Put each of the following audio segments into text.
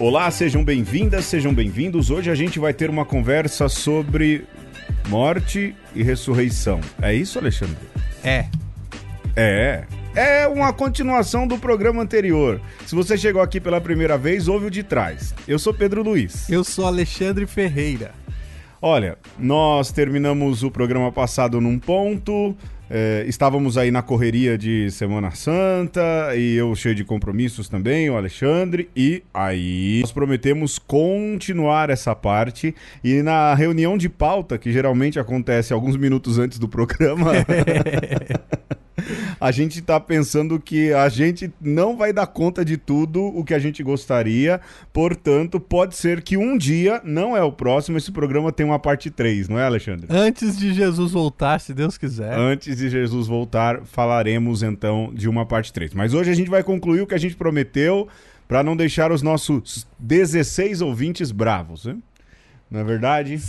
Olá, sejam bem-vindas, sejam bem-vindos. Hoje a gente vai ter uma conversa sobre morte e ressurreição. É isso, Alexandre? É. É. É uma continuação do programa anterior. Se você chegou aqui pela primeira vez, ouve o de trás. Eu sou Pedro Luiz. Eu sou Alexandre Ferreira. Olha, nós terminamos o programa passado num ponto, é, estávamos aí na correria de Semana Santa e eu cheio de compromissos também, o Alexandre, e aí nós prometemos continuar essa parte. E na reunião de pauta, que geralmente acontece alguns minutos antes do programa. a gente tá pensando que a gente não vai dar conta de tudo o que a gente gostaria, portanto, pode ser que um dia, não é o próximo, esse programa tem uma parte 3, não é, Alexandre? Antes de Jesus voltar, se Deus quiser. Antes de Jesus voltar, falaremos então de uma parte 3. Mas hoje a gente vai concluir o que a gente prometeu para não deixar os nossos 16 ouvintes bravos, né? Não é verdade?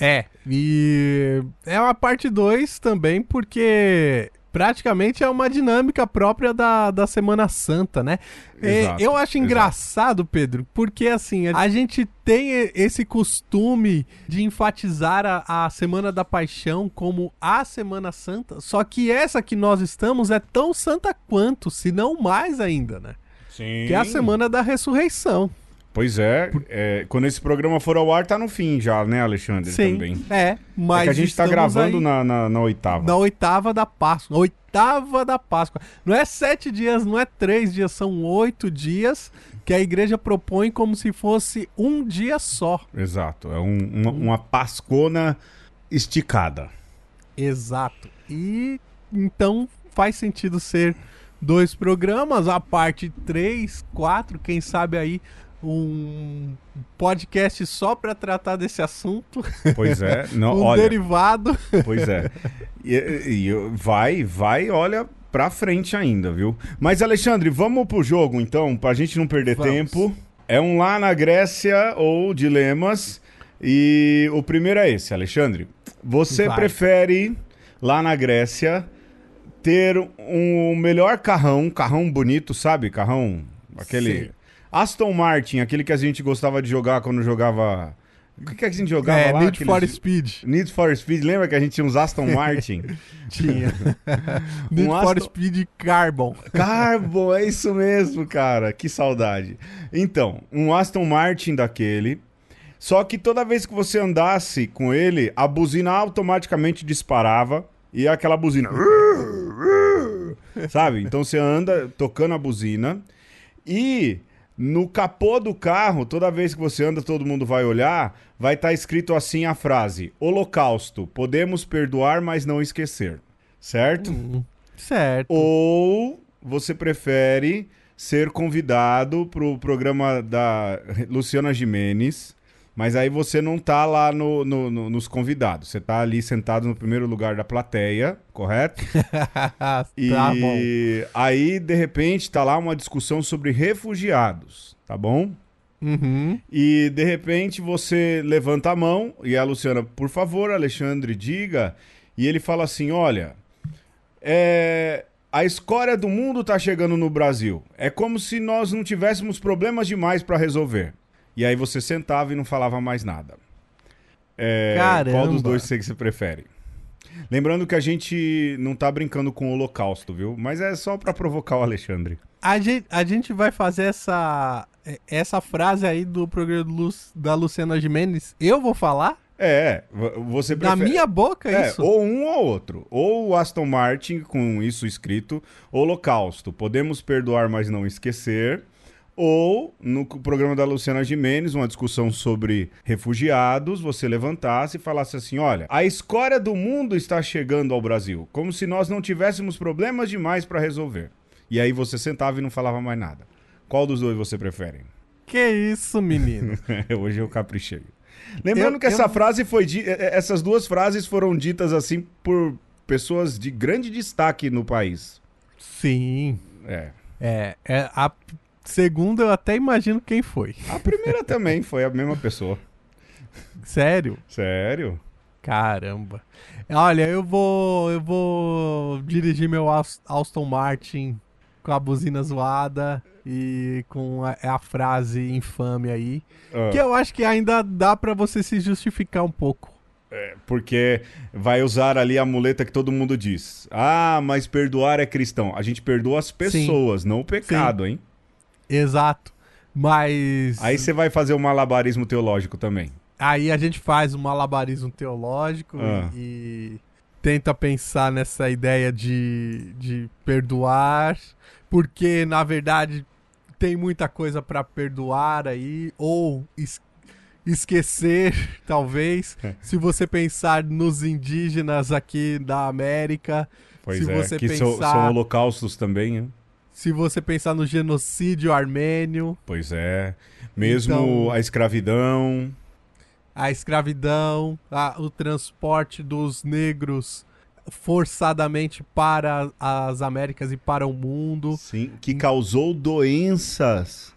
É, e é uma parte 2 também porque praticamente é uma dinâmica própria da, da Semana Santa, né? Exato, eu acho engraçado, Pedro, porque assim, a gente tem esse costume de enfatizar a, a Semana da Paixão como a Semana Santa, só que essa que nós estamos é tão santa quanto, se não mais ainda, né? Sim. Que é a Semana da Ressurreição. Pois é, é, quando esse programa for ao ar, tá no fim já, né, Alexandre? Sim, Também. é, mas é a gente tá gravando aí na, na, na oitava. na oitava da Páscoa. Oitava da Páscoa. Não é sete dias, não é três dias, são oito dias que a igreja propõe como se fosse um dia só. Exato, é um- uma, uma pascona esticada. Exato. E então faz sentido ser dois programas, a parte 3, 4, quem sabe aí um podcast só para tratar desse assunto, Pois é, não, um olha, derivado. pois é. E, e vai, vai, olha pra frente ainda, viu? Mas Alexandre, vamos pro jogo então, pra gente não perder Vamos. tempo. É um lá na Grécia ou dilemas. E o primeiro é esse, Alexandre. Você Vai. prefere lá na Grécia ter um melhor carrão, carrão bonito, sabe? Carrão aquele Sei. Aston Martin, aquele que a gente gostava de jogar quando jogava o que, que a gente jogava É, lá? Need Aqueles- for Speed. Need for Speed, lembra que a gente tinha uns Aston Martin? Tinha. Need Um for Aston- Speed Carbon. Carbon, é isso mesmo, cara. Que saudade. Então, um Aston Martin daquele. Só que toda vez que você andasse com ele, a buzina automaticamente disparava e aquela buzina. Sabe? Então você anda tocando a buzina e no capô do carro, toda vez que você anda, todo mundo vai olhar, vai estar escrito assim a frase: Holocausto, podemos perdoar, mas não esquecer. Certo? Certo. Ou você prefere ser convidado pro programa da Luciana Jimenez, mas aí você não tá lá no, no- no- nos convidados. Você tá ali sentado no primeiro lugar da plateia, correto? tá E bom. aí, de repente, tá lá uma discussão sobre refugiados, tá bom? Uhum. E de repente você levanta a mão e a Luciana, por favor, Alexandre, diga. E ele fala assim: olha, é, a escória do mundo tá chegando no Brasil. É como se nós não tivéssemos problemas demais para resolver. E aí você sentava e não falava mais nada. É, Caramba. Qual dos dois você que você prefere? Lembrando que a gente não tá brincando com o holocausto, viu? Mas é só para provocar o Alexandre. A gente, a gente vai fazer essa, essa frase aí do programa do Lu- da Luciana Gimenez. Eu vou falar? É, vo- você Na prefere... minha boca, É, isso? ou um ou outro. Ou o Aston Martin com isso escrito, Holocausto, podemos perdoar, mas não esquecer. Ou no programa da Luciana Gimenez, uma discussão sobre refugiados, você levantasse e falasse assim: olha, a escória do mundo está chegando ao Brasil, como se nós não tivéssemos problemas demais para resolver. E aí você sentava e não falava mais nada. Qual dos dois você prefere? Que isso, menino? Hoje eu caprichei. Lembrando Eu- que essa eu- frase foi di- eh, eh, essas duas frases foram ditas assim por pessoas de grande destaque no país. Sim. É. É, é, a segunda eu até imagino quem foi. A primeira também foi a mesma pessoa. Sério? Sério? Caramba. Olha, eu vou eu vou dirigir meu Aston Martin com a buzina zoada e com a, a frase infame aí. Ah, Que eu acho que ainda dá pra você se justificar um pouco. Porque vai usar ali a muleta que todo mundo diz. Ah, mas perdoar é cristão. A gente perdoa as pessoas, não o pecado, hein? Exato. Mas Aí você vai fazer o malabarismo teológico também. aí a gente faz um malabarismo teológico Ah. e tenta pensar nessa ideia de, de perdoar, porque na verdade tem muita coisa pra perdoar aí, ou es- esquecer, talvez. É. Se você pensar nos indígenas aqui da América, Pois Se é, você que são- pensar- são holocaustos também, hein? Se você pensar no genocídio armênio, Pois é. Mesmo Então- a escravidão. a escravidão, a- o transporte dos negros forçadamente para as Américas e para o mundo. Sim, que causou doenças.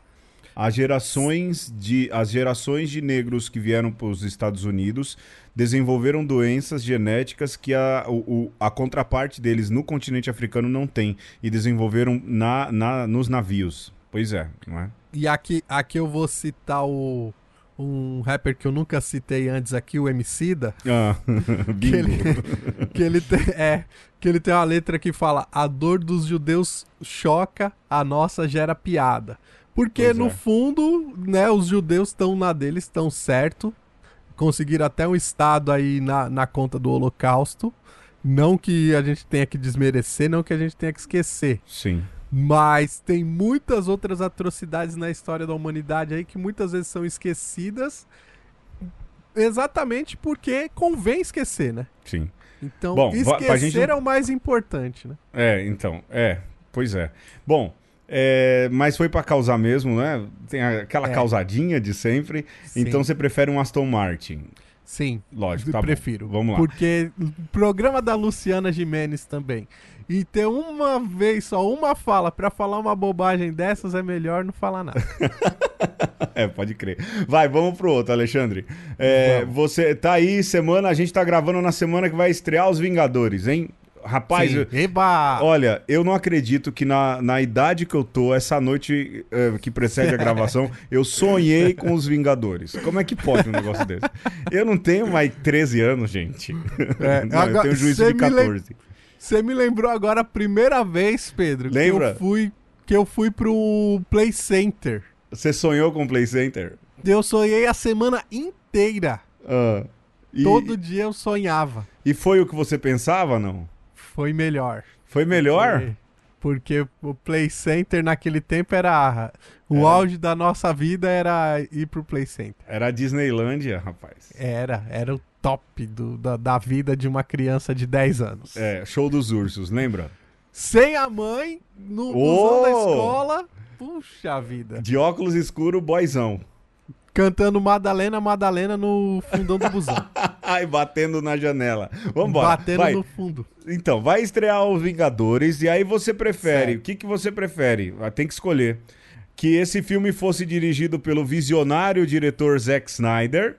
As gerações de, as gerações de negros que vieram para os Estados Unidos desenvolveram doenças genéticas que a, o- a contraparte deles no continente africano não tem. E desenvolveram na, na- nos navios. Pois é, não é? E aqui, aqui eu vou citar o, um rapper que eu nunca citei antes aqui, o Emicida, Ah, que ele, que, ele tem, é, que ele tem uma letra que fala a dor dos judeus choca, a nossa gera piada. Porque Pois no é. fundo, né, os judeus estão na deles, estão certo. Conseguiram até um estado aí na, na conta do holocausto. Não que a gente tenha que desmerecer, não que a gente tenha que esquecer. Sim. Mas tem muitas outras atrocidades na história da humanidade aí que muitas vezes são esquecidas exatamente porque convém esquecer, né? Sim. Então, Bom, esquecer gente- é o mais importante, né? É, então, é, pois é. Bom, é, mas foi pra causar mesmo, né? Tem aquela É. causadinha de sempre. Sim. Então você prefere um Aston Martin. Sim, Lógico, tá bom. prefiro. Vamos lá. Porque o programa da Luciana Jimenez também. E ter uma vez só uma fala pra falar uma bobagem dessas é melhor não falar nada. É, pode crer. Vai, vamos pro outro, Alexandre. É, você tá aí, semana, a gente tá gravando na semana que vai estrear Os Vingadores, hein? Rapaz, eu- olha, eu não acredito que na, na idade que eu tô, essa noite eh, que precede a gravação, eu sonhei com os Vingadores. Como é que pode um negócio desse? Eu não tenho mais 13 anos, gente. É, não, eu agora, tenho juízo de me lem- 14. Você me lembrou agora a primeira vez, Pedro, Lembra? que eu fui que eu fui pro Play Center. Você sonhou com o Play Center? Eu sonhei a semana inteira. Ah, e, Todo dia eu sonhava. e foi o que você pensava, não? Foi melhor. Foi melhor? Foi. Porque o Play Center naquele tempo era. O Era. auge da nossa vida era ir pro Play Center. Era a Disneylândia, rapaz. Era, era o top do- da, da vida de uma criança de 10 anos. É, show dos ursos, lembra? Sem a mãe, no Oh! da escola. Puxa vida. De óculos escuro, boizão. Cantando Madalena, Madalena no fundão do busão. Ai, batendo na janela. Vambora. Batendo vai. no fundo. Então, vai estrear os Vingadores e aí você prefere. Certo. O que, que você prefere? Ah, Tem que escolher. Que esse filme fosse dirigido pelo visionário diretor Zack Snyder.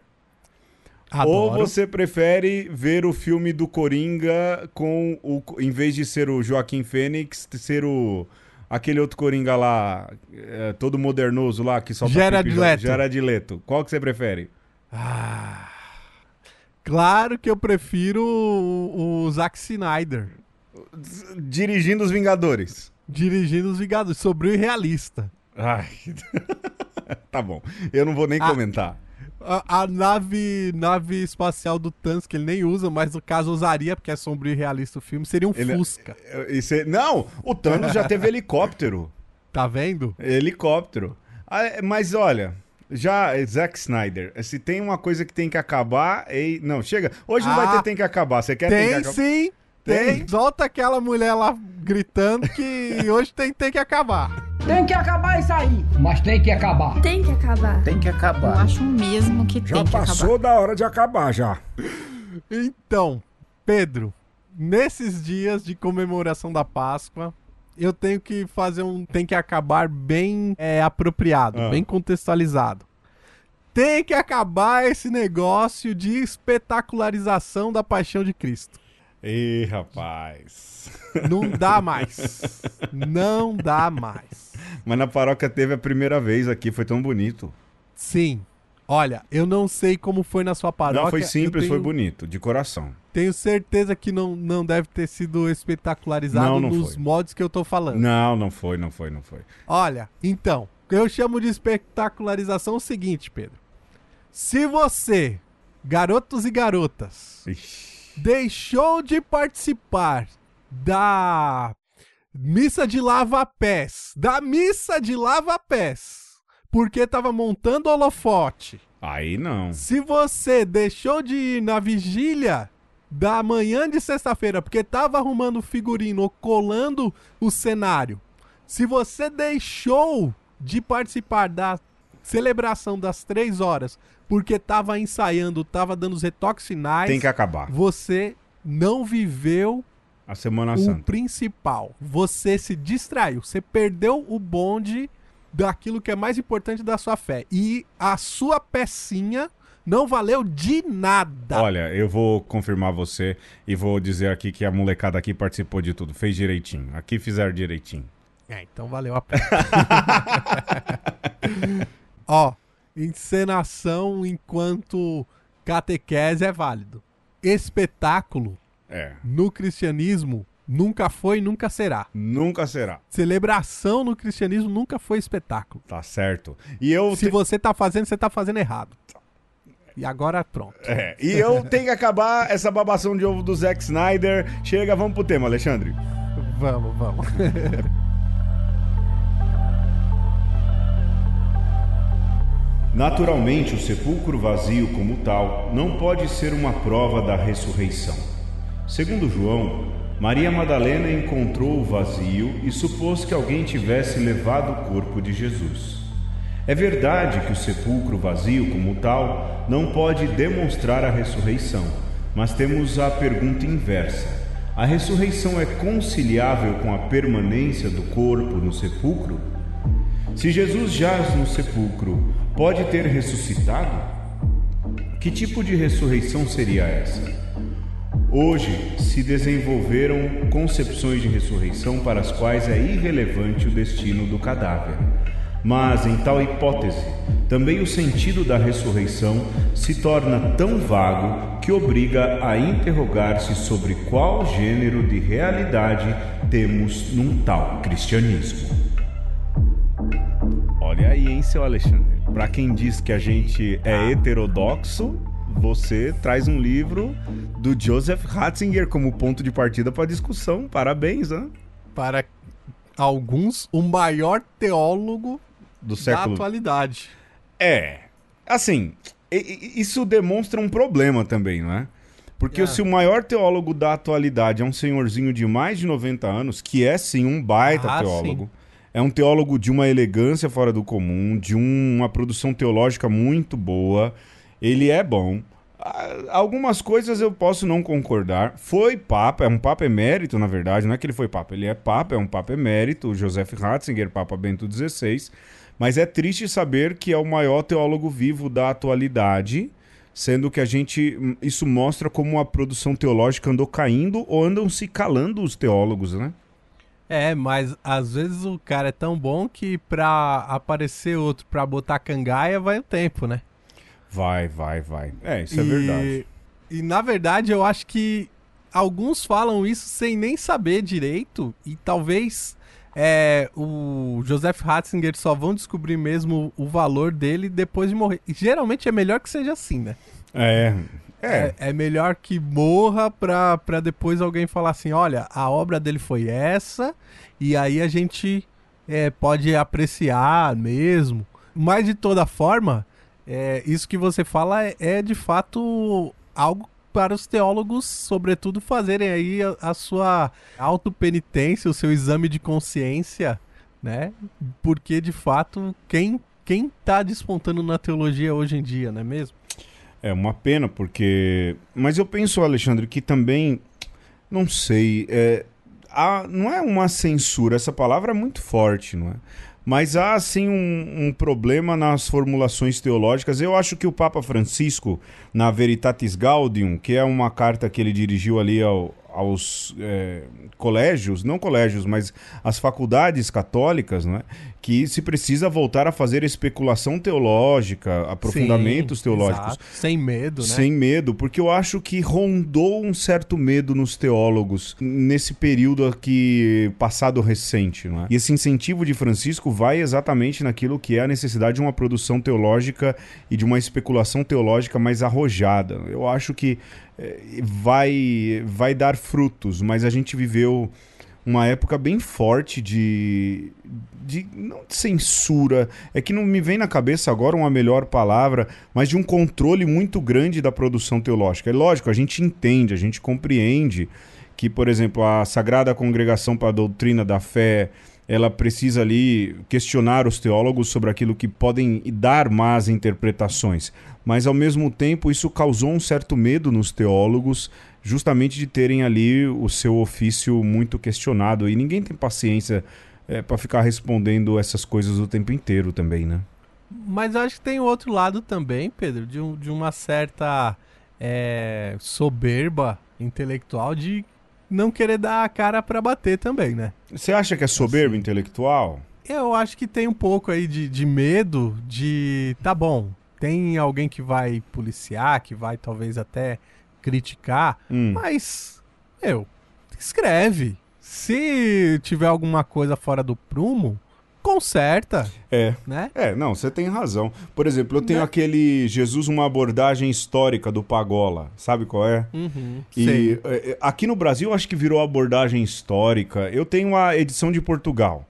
Ou Adoro. você prefere ver o filme do Coringa com o. Em vez de ser o Joaquim Fênix, ser o. Aquele outro Coringa lá, é, todo modernoso lá, que só Jared Leto. Jared Leto. Qual que você prefere? Ah, claro que eu prefiro o, o Zack Snyder Dirigindo os Vingadores. dirigindo os Vingadores, sobre o irrealista. Ai. tá bom. Eu não vou nem Ah. comentar. A, a nave, nave espacial do Thanos, que ele nem usa, mas no caso usaria, porque é sombrio e realista o filme, seria um Ele- Fusca. E cê- Não, o Thanos já teve helicóptero. Tá vendo? Helicóptero. Ah, é, Mas olha, já é Zack Snyder, se tem uma coisa que tem que acabar. Ei, não, chega. Hoje não vai Ah, ter tem que acabar. Você quer tem que Tem acabar? sim, Tem? tem. Solta aquela mulher lá gritando que hoje tem, tem que acabar. Tem que acabar isso aí. Mas tem que acabar. Tem que acabar. Tem que Eu acabar. acho mesmo que Já tem que passou acabar. da hora de acabar já. Então, Pedro, nesses dias de comemoração da Páscoa, eu tenho que fazer um. Tem que acabar bem é, apropriado, Ah. bem contextualizado. Tem que acabar esse negócio de espetacularização da paixão de Cristo. Ih, rapaz. Não dá mais. Não dá mais. Mas na paróquia teve a primeira vez aqui, foi tão bonito. Sim. Olha, eu não sei como foi na sua paróquia. Não, foi simples, eu foi tenho- bonito, de coração. Tenho certeza que não, não deve ter sido espetacularizado Não, não nos foi. modos que eu tô falando. Não, não foi, não foi, não foi. Olha, então, eu chamo de espetacularização o seguinte, Pedro. Se você, garotos e garotas, Ixi. deixou de participar da missa de lava-pés, da missa de lava-pés, porque tava montando holofote. Aí não. Se você deixou de ir na vigília da manhã de sexta-feira porque tava arrumando figurino ou colando o cenário, se você deixou de participar da celebração das três horas porque tava ensaiando, tava dando os retoques finais, Tem que acabar. você não viveu A Semana o Santa. principal. Você se distraiu, você perdeu o bonde daquilo que é mais importante da sua fé. E a sua pecinha não valeu de nada. Olha, eu vou confirmar você e vou dizer aqui que a molecada aqui participou de tudo, fez direitinho. Aqui fizeram direitinho. É, então valeu a pena. Ó, encenação enquanto catequese é válido. Espetáculo É. no cristianismo nunca foi e nunca será. Nunca será. Celebração no cristianismo nunca foi espetáculo. Tá certo. E eu Se te- você tá fazendo, você tá fazendo errado. E agora pronto. É, e eu tenho que acabar essa babação de ovo do Zack Snyder. Chega, vamos pro tema, Alexandre. Vamos, vamos. Naturalmente, o sepulcro vazio, como tal, não pode ser uma prova da ressurreição. Segundo João, Maria Madalena encontrou o vazio e supôs que alguém tivesse levado o corpo de Jesus. É verdade que o sepulcro vazio, como tal, não pode demonstrar a ressurreição, mas temos a pergunta inversa: a ressurreição é conciliável com a permanência do corpo no sepulcro? Se Jesus jaz no sepulcro, pode ter ressuscitado? Que tipo de ressurreição seria essa? Hoje se desenvolveram concepções de ressurreição para as quais é irrelevante o destino do cadáver. Mas, em tal hipótese, também o sentido da ressurreição se torna tão vago que obriga a interrogar-se sobre qual gênero de realidade temos num tal cristianismo. Olha aí, hein, seu Alexandre. Pra quem diz que a gente é heterodoxo, você traz um livro do Joseph Ratzinger como ponto de partida para discussão. Parabéns, né? Para alguns, o maior teólogo Do da século. atualidade. É. Assim, isso demonstra um problema também, não é? Porque É. se o maior teólogo da atualidade é um senhorzinho de mais de 90 anos, que é sim um baita Ah, teólogo, é um teólogo de uma elegância fora do comum, de um- uma produção teológica muito boa, ele é bom. Algumas coisas eu posso não concordar. Foi papa, é um papa emérito, na verdade, não é que ele foi papa, ele é papa, é um papa emérito, Joseph Ratzinger, papa Bento XVI. Mas é triste saber que é o maior teólogo vivo da atualidade, sendo que a gente. hum, Isso mostra como a produção teológica andou caindo ou andam se calando os teólogos, né? É, mas às vezes o cara é tão bom que pra aparecer outro pra botar cangaia vai o tempo, né? Vai, vai, vai. É, isso é E- verdade. E na verdade eu acho que alguns falam isso sem nem saber direito e talvez é, o Joseph Ratzinger só vão descobrir mesmo o valor dele depois de morrer. E geralmente é melhor que seja assim, né? É. É. É, é melhor que morra pra, pra depois alguém falar assim: olha, a obra dele foi essa, e aí a gente é, pode apreciar mesmo. Mas de toda forma, é, isso que você fala é, é, de fato algo para os teólogos, sobretudo, fazerem aí a, a sua autopenitência, o seu exame de consciência, né? Porque de fato, quem, quem tá despontando na teologia hoje em dia, não é mesmo? É uma pena, porque. Mas eu penso, Alexandre, que também. Não sei. É... há- Não é uma censura, essa palavra é muito forte, não é? Mas há, assim, um, um problema nas formulações teológicas. Eu acho que o Papa Francisco, na Veritatis Gaudium, que é uma carta que ele dirigiu ali ao, aos é, colégios, não colégios, mas as faculdades católicas, né, que se precisa voltar a fazer especulação teológica, aprofundamentos Sim, teológicos. Exato. Sem medo, né? Sem medo, porque eu acho que rondou um certo medo nos teólogos nesse período aqui passado recente. Né? E esse incentivo de Francisco vai exatamente naquilo que é a necessidade de uma produção teológica e de uma especulação teológica mais arrojada. Eu acho que vai, vai dar frutos, mas a gente viveu uma época bem forte de, de não de censura, é que não me vem na cabeça agora uma melhor palavra, mas de um controle muito grande da produção teológica. É lógico, a gente entende, a gente compreende que, por exemplo, a Sagrada Congregação para a Doutrina da Fé, ela precisa ali questionar os teólogos sobre aquilo que podem dar más interpretações. Mas, ao mesmo tempo, isso causou um certo medo nos teólogos, justamente de terem ali o seu ofício muito questionado. E ninguém tem paciência é, para ficar respondendo essas coisas o tempo inteiro também, né? Mas eu acho que tem outro lado também, Pedro, de, um, de uma certa é, soberba intelectual de não querer dar a cara para bater também, né? Você acha que é soberbo assim, intelectual? Eu acho que tem um pouco aí de, de medo de. Tá bom, tem alguém que vai policiar, que vai talvez até criticar, hum. mas, eu, escreve. Se tiver alguma coisa fora do prumo, conserta. É. Né? É, não, você tem razão. Por exemplo, eu tenho né? aquele Jesus, uma abordagem histórica do Pagola. Sabe qual é? Uhum, e. É, é, aqui no Brasil, acho que virou abordagem histórica. Eu tenho a edição de Portugal.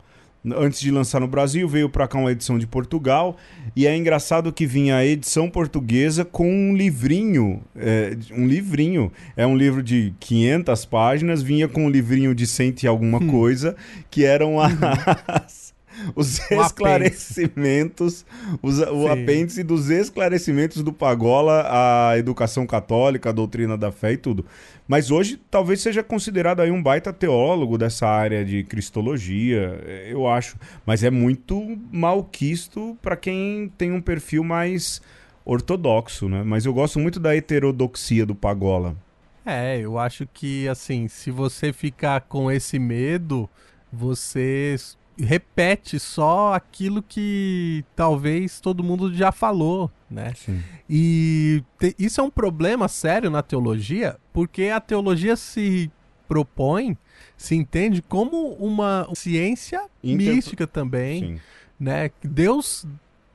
Antes de lançar no Brasil, veio para cá uma edição de Portugal. E é engraçado que vinha a edição portuguesa com um livrinho. É, um livrinho. É um livro de 500 páginas, vinha com um livrinho de cento e alguma hum. coisa, que eram uhum. as os o esclarecimentos, os, o apêndice dos esclarecimentos do Pagola à educação católica, à doutrina da fé e tudo. Mas hoje talvez seja considerado aí um baita teólogo dessa área de cristologia, eu acho. Mas é muito malquisto para quem tem um perfil mais ortodoxo, né? Mas eu gosto muito da heterodoxia do Pagola. É, eu acho que assim, se você ficar com esse medo, você repete só aquilo que talvez todo mundo já falou, né? Sim. E te, isso é um problema sério na teologia, porque a teologia se propõe, se entende como uma ciência Inter... mística também, Sim. né? Deus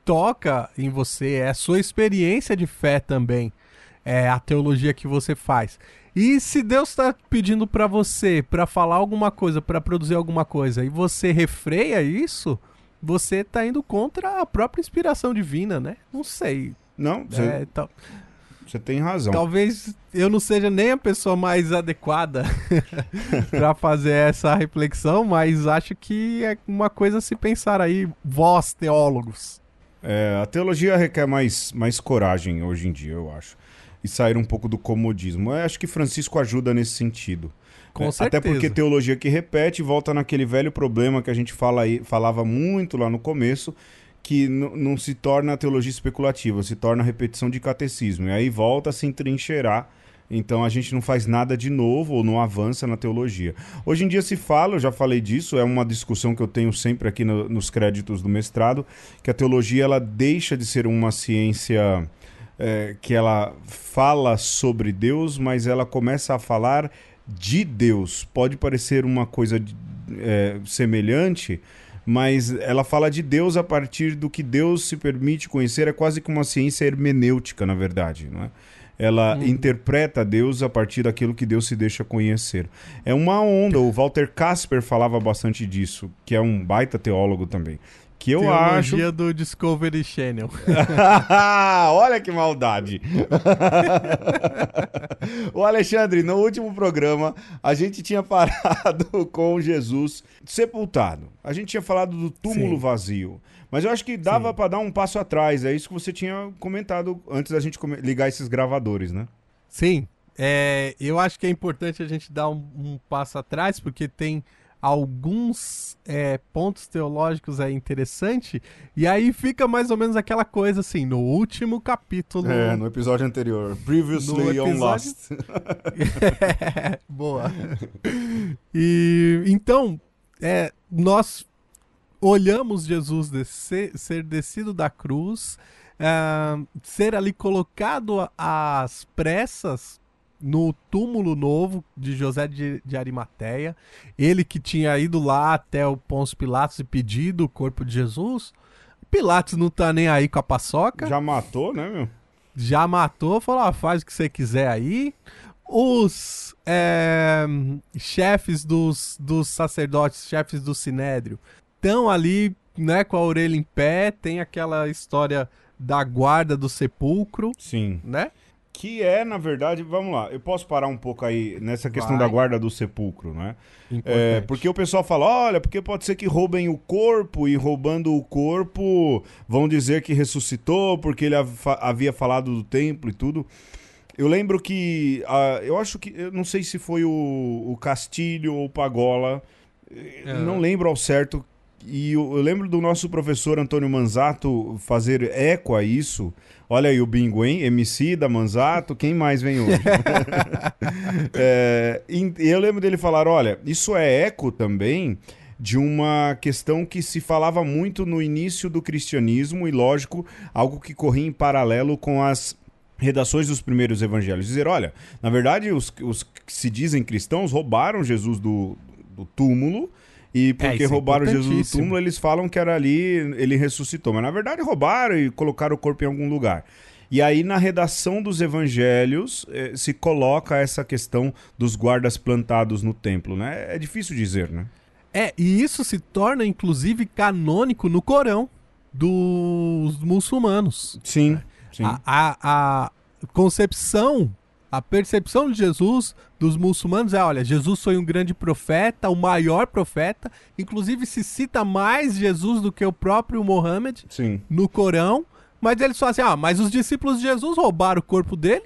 toca em você, é a sua experiência de fé também, é a teologia que você faz. E se Deus está pedindo para você para falar alguma coisa, para produzir alguma coisa, e você refreia isso, você está indo contra a própria inspiração divina, né? Não sei. Não, você, é, tal... você tem razão. Talvez eu não seja nem a pessoa mais adequada para fazer essa reflexão, mas acho que é uma coisa a se pensar aí, vós teólogos. É, a teologia requer mais, mais coragem hoje em dia, eu acho e sair um pouco do comodismo. Eu acho que Francisco ajuda nesse sentido. Com é, certeza. Até porque teologia que repete volta naquele velho problema que a gente fala aí, falava muito lá no começo, que não se torna teologia especulativa, se torna repetição de catecismo. E aí volta a se entrincheirar. Então a gente não faz nada de novo ou não avança na teologia. Hoje em dia se fala, eu já falei disso, é uma discussão que eu tenho sempre aqui no, nos créditos do mestrado, que a teologia ela deixa de ser uma ciência é, que ela fala sobre Deus, mas ela começa a falar de Deus. Pode parecer uma coisa é, semelhante, mas ela fala de Deus a partir do que Deus se permite conhecer. É quase que uma ciência hermenêutica, na verdade. Não é? Ela hum. interpreta Deus a partir daquilo que Deus se deixa conhecer. É uma onda. O Walter Casper falava bastante disso, que é um baita teólogo também que eu Teologia acho. do Discovery Channel. Olha que maldade. o Alexandre, no último programa, a gente tinha parado com Jesus sepultado. A gente tinha falado do túmulo Sim. vazio. Mas eu acho que dava para dar um passo atrás. É isso que você tinha comentado antes da gente ligar esses gravadores, né? Sim. É, eu acho que é importante a gente dar um, um passo atrás, porque tem alguns é, pontos teológicos é interessante, e aí fica mais ou menos aquela coisa assim, no último capítulo. É, no episódio anterior. Previously episódio... on Lost. é, boa. E então, é, nós olhamos Jesus descer, ser descido da cruz, uh, ser ali colocado às pressas no túmulo novo de José de, de, Arimateia, ele que tinha ido lá até o Pôncio Pilatos e pedido o corpo de Jesus. Pilatos não tá nem aí com a paçoca. Já matou, né, meu? Já matou, falou: ah, faz o que você quiser aí. Os é, chefes dos, dos sacerdotes, chefes do sinédrio, estão ali, né, com a orelha em pé. Tem aquela história da guarda do sepulcro. Sim. Né? Que é, na verdade, vamos lá, eu posso parar um pouco aí nessa questão Vai. da guarda do sepulcro, né? É, porque o pessoal fala, olha, porque pode ser que roubem o corpo e roubando o corpo vão dizer que ressuscitou porque ele havia falado do templo e tudo. Eu lembro que, uh, eu acho que, eu não sei se foi o, o Castilho ou o Pagola, é. não lembro ao certo, e eu, eu, lembro do nosso professor Antônio Manzato fazer eco a isso. Olha aí o bingo, hein? MC da Manzato, quem mais vem hoje? é, e eu lembro dele falar: olha, isso é eco também de uma questão que se falava muito no início do cristianismo, e lógico, algo que corria em paralelo com as redações dos primeiros evangelhos. Dizer: olha, na verdade, os, os que se dizem cristãos roubaram Jesus do, do túmulo e é, porque é, roubaram Jesus do túmulo, eles falam que era ali, ele ressuscitou. Mas na verdade roubaram e colocaram o corpo em algum lugar. E aí, na redação dos evangelhos, eh, se coloca essa questão dos guardas plantados no templo, né? É difícil dizer, né? É, e isso se torna, inclusive, canônico no Corão dos muçulmanos. Sim, sim. A, a, a concepção a percepção de Jesus dos muçulmanos é: olha, Jesus foi um grande profeta, o maior profeta. Inclusive, se cita mais Jesus do que o próprio Mohammed Sim. no Corão. Mas eles falam assim: ah, mas os discípulos de Jesus roubaram o corpo dele.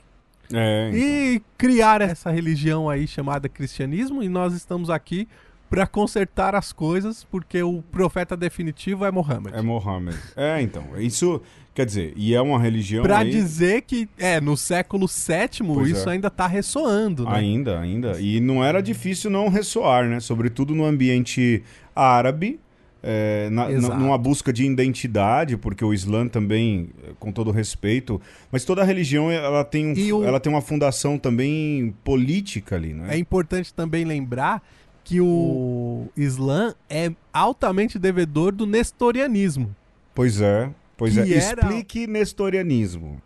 É, então. E criaram essa religião aí chamada cristianismo. E nós estamos aqui para consertar as coisas, porque o profeta definitivo é Mohammed. É Mohammed. É, então. Isso Quer dizer, e é uma religião. Pra aí... dizer que, é, no século VII pois isso é. ainda tá ressoando, né? Ainda, ainda. E não era difícil não ressoar, né? Sobretudo no ambiente árabe, é, na, numa busca de identidade, porque o Islã também, com todo respeito, mas toda religião ela tem, um, o... ela tem uma fundação também política ali, né? É importante também lembrar que o Islã é altamente devedor do nestorianismo. Pois é. Pois é, era... explique nestorianismo.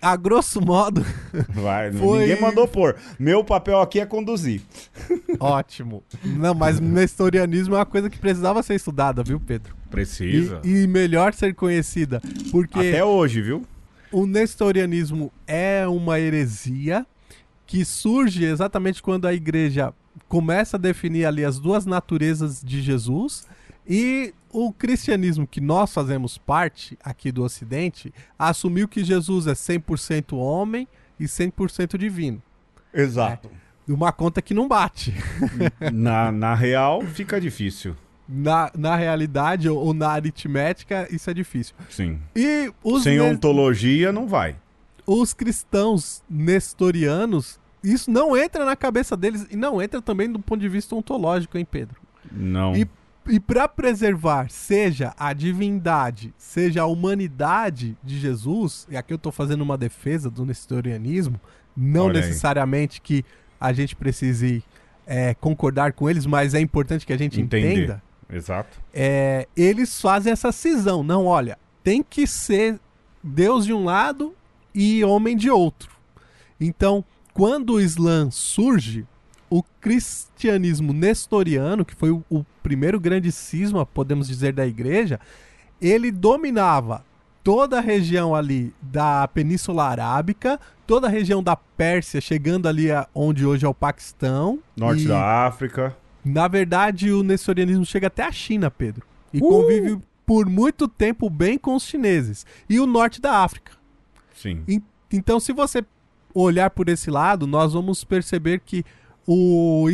A grosso modo. Vai, foi... ninguém mandou pôr. Meu papel aqui é conduzir. Ótimo. Não, mas nestorianismo é uma coisa que precisava ser estudada, viu, Pedro? Precisa. E, e melhor ser conhecida. Porque. Até hoje, viu? O nestorianismo é uma heresia que surge exatamente quando a igreja começa a definir ali as duas naturezas de Jesus e o cristianismo que nós fazemos parte aqui do Ocidente assumiu que Jesus é 100% homem e 100% divino. Exato. É uma conta que não bate. Na, na real, fica difícil. Na, na realidade ou na aritmética, isso é difícil. Sim. E os Sem ontologia, não vai. Os cristãos nestorianos, isso não entra na cabeça deles e não entra também do ponto de vista ontológico, hein, Pedro? Não. E e para preservar, seja a divindade, seja a humanidade de Jesus, e aqui eu estou fazendo uma defesa do nestorianismo, não Olha necessariamente aí. que a gente precise é, concordar com eles, mas é importante que a gente Entender. entenda. Exato. É, eles fazem essa cisão. Não, olha, tem que ser Deus de um lado e homem de outro. Então, quando o Islã surge, o cristianismo nestoriano, que foi o, o primeiro grande cisma, podemos dizer, da igreja, ele dominava toda a região ali da Península Arábica, toda a região da Pérsia, chegando ali a onde hoje é o Paquistão. Norte e, da África. Na verdade, o nestorianismo chega até a China, Pedro. E uh! convive por muito tempo bem com os chineses. E o norte da África. Sim. E, então, se você olhar por esse lado, nós vamos perceber que o, o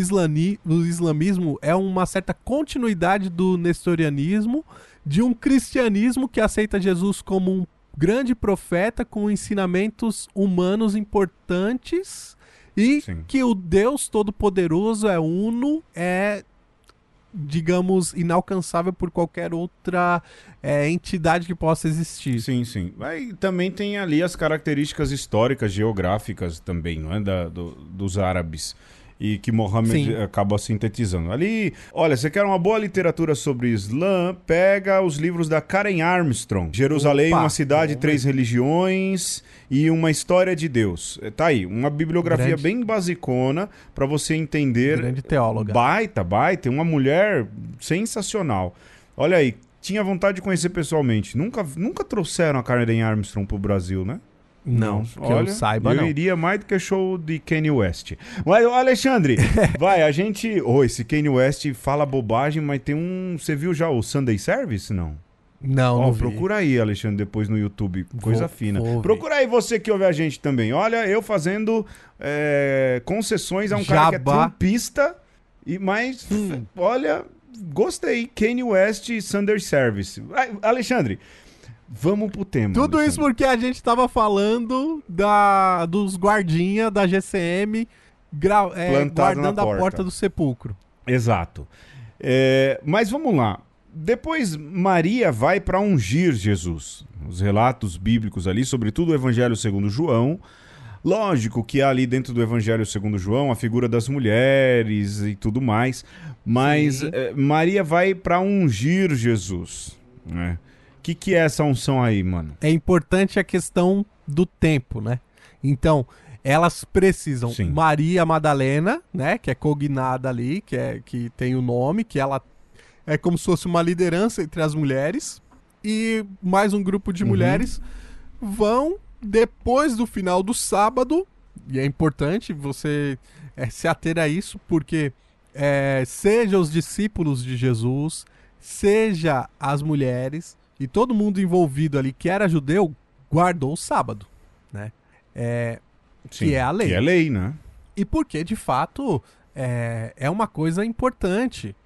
islamismo é uma certa continuidade do nestorianismo, de um cristianismo que aceita Jesus como um grande profeta com ensinamentos humanos importantes e Sim. que o Deus Todo-Poderoso é uno, é digamos, inalcançável por qualquer outra é, entidade que possa existir. Sim, sim. Aí também tem ali as características históricas, geográficas também, não é? Da, do, dos árabes e que Mohammed Sim. acaba sintetizando. Ali, olha, você quer uma boa literatura sobre Islã? Pega os livros da Karen Armstrong. Jerusalém, Opa, uma cidade, três religiões e uma história de Deus. É, tá aí, uma bibliografia Grande. bem basicona para você entender. Grande teóloga. Baita, baita, uma mulher sensacional. Olha aí, tinha vontade de conhecer pessoalmente. Nunca, nunca trouxeram a Karen Armstrong pro Brasil, né? Não, que Olha, eu saiba, eu não. Eu iria mais do que show de Kanye West. Mas, Alexandre, vai, a gente... Oh, esse Kanye West fala bobagem, mas tem um... Você viu já o Sunday Service, não? Não, oh, não Procura aí, Alexandre, depois no YouTube. Coisa vou, fina. Vou procura aí você que ouve a gente também. Olha, eu fazendo é, concessões a um Jabá. cara que é trumpista, e, mas, hum. olha, gostei. Kanye West Sunday Service. Alexandre... Vamos pro tema. Tudo Alexandre. isso porque a gente tava falando da, dos guardinha da GCM gra, é, guardando a porta do sepulcro. Exato. É, mas vamos lá. Depois Maria vai para ungir Jesus. Os relatos bíblicos ali, sobretudo o Evangelho segundo João. Lógico que há ali dentro do Evangelho segundo João a figura das mulheres e tudo mais, mas é, Maria vai para ungir Jesus, né? Que, que é essa unção aí, mano? É importante a questão do tempo, né? Então, elas precisam Sim. Maria Madalena, né, que é cognada ali, que é que tem o nome, que ela é como se fosse uma liderança entre as mulheres e mais um grupo de uhum. mulheres vão depois do final do sábado, e é importante você é, se ater a isso, porque é, seja os discípulos de Jesus, seja as mulheres, e todo mundo envolvido ali que era judeu guardou o sábado, né? É, Sim, que é a lei. Que é lei, né? E porque, de fato, é, é uma coisa importante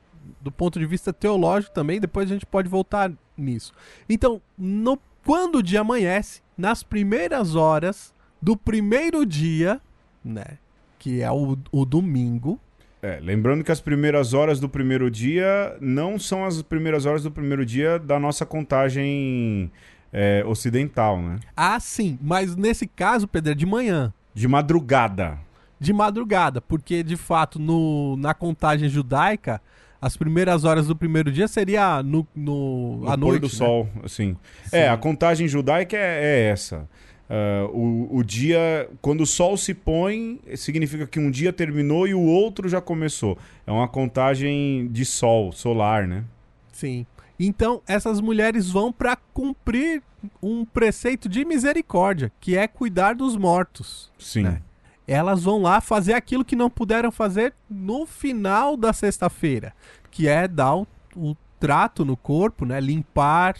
do ponto de vista teológico também. Depois a gente pode voltar nisso. Então, no, quando o dia amanhece, nas primeiras horas do primeiro dia, né? Que é o, o domingo, é, lembrando que as primeiras horas do primeiro dia não são as primeiras horas do primeiro dia da nossa contagem é, ocidental, né? Ah, sim. Mas nesse caso, Pedro, é de manhã. De madrugada. De madrugada, porque de fato no, na contagem judaica as primeiras horas do primeiro dia seria no, no, no à noite, do né? sol, assim. Sim. É, a contagem judaica é, é essa. Uh, o, o dia, quando o sol se põe, significa que um dia terminou e o outro já começou. É uma contagem de sol, solar, né? Sim. Então, essas mulheres vão para cumprir um preceito de misericórdia, que é cuidar dos mortos. Sim. Né? Elas vão lá fazer aquilo que não puderam fazer no final da sexta-feira, que é dar o, o, trato no corpo, né? Limpar,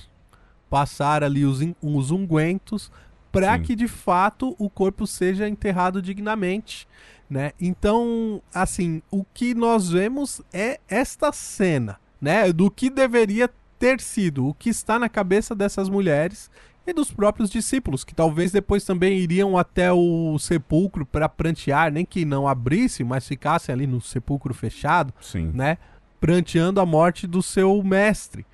passar ali os, os ungüentos, para que de fato o corpo seja enterrado dignamente, né? Então, assim, o que nós vemos é esta cena, né, do que deveria ter sido, o que está na cabeça dessas mulheres e dos próprios discípulos, que talvez depois também iriam até o sepulcro para prantear, nem que não abrisse, mas ficassem ali no sepulcro fechado, Sim. né? Pranteando a morte do seu mestre.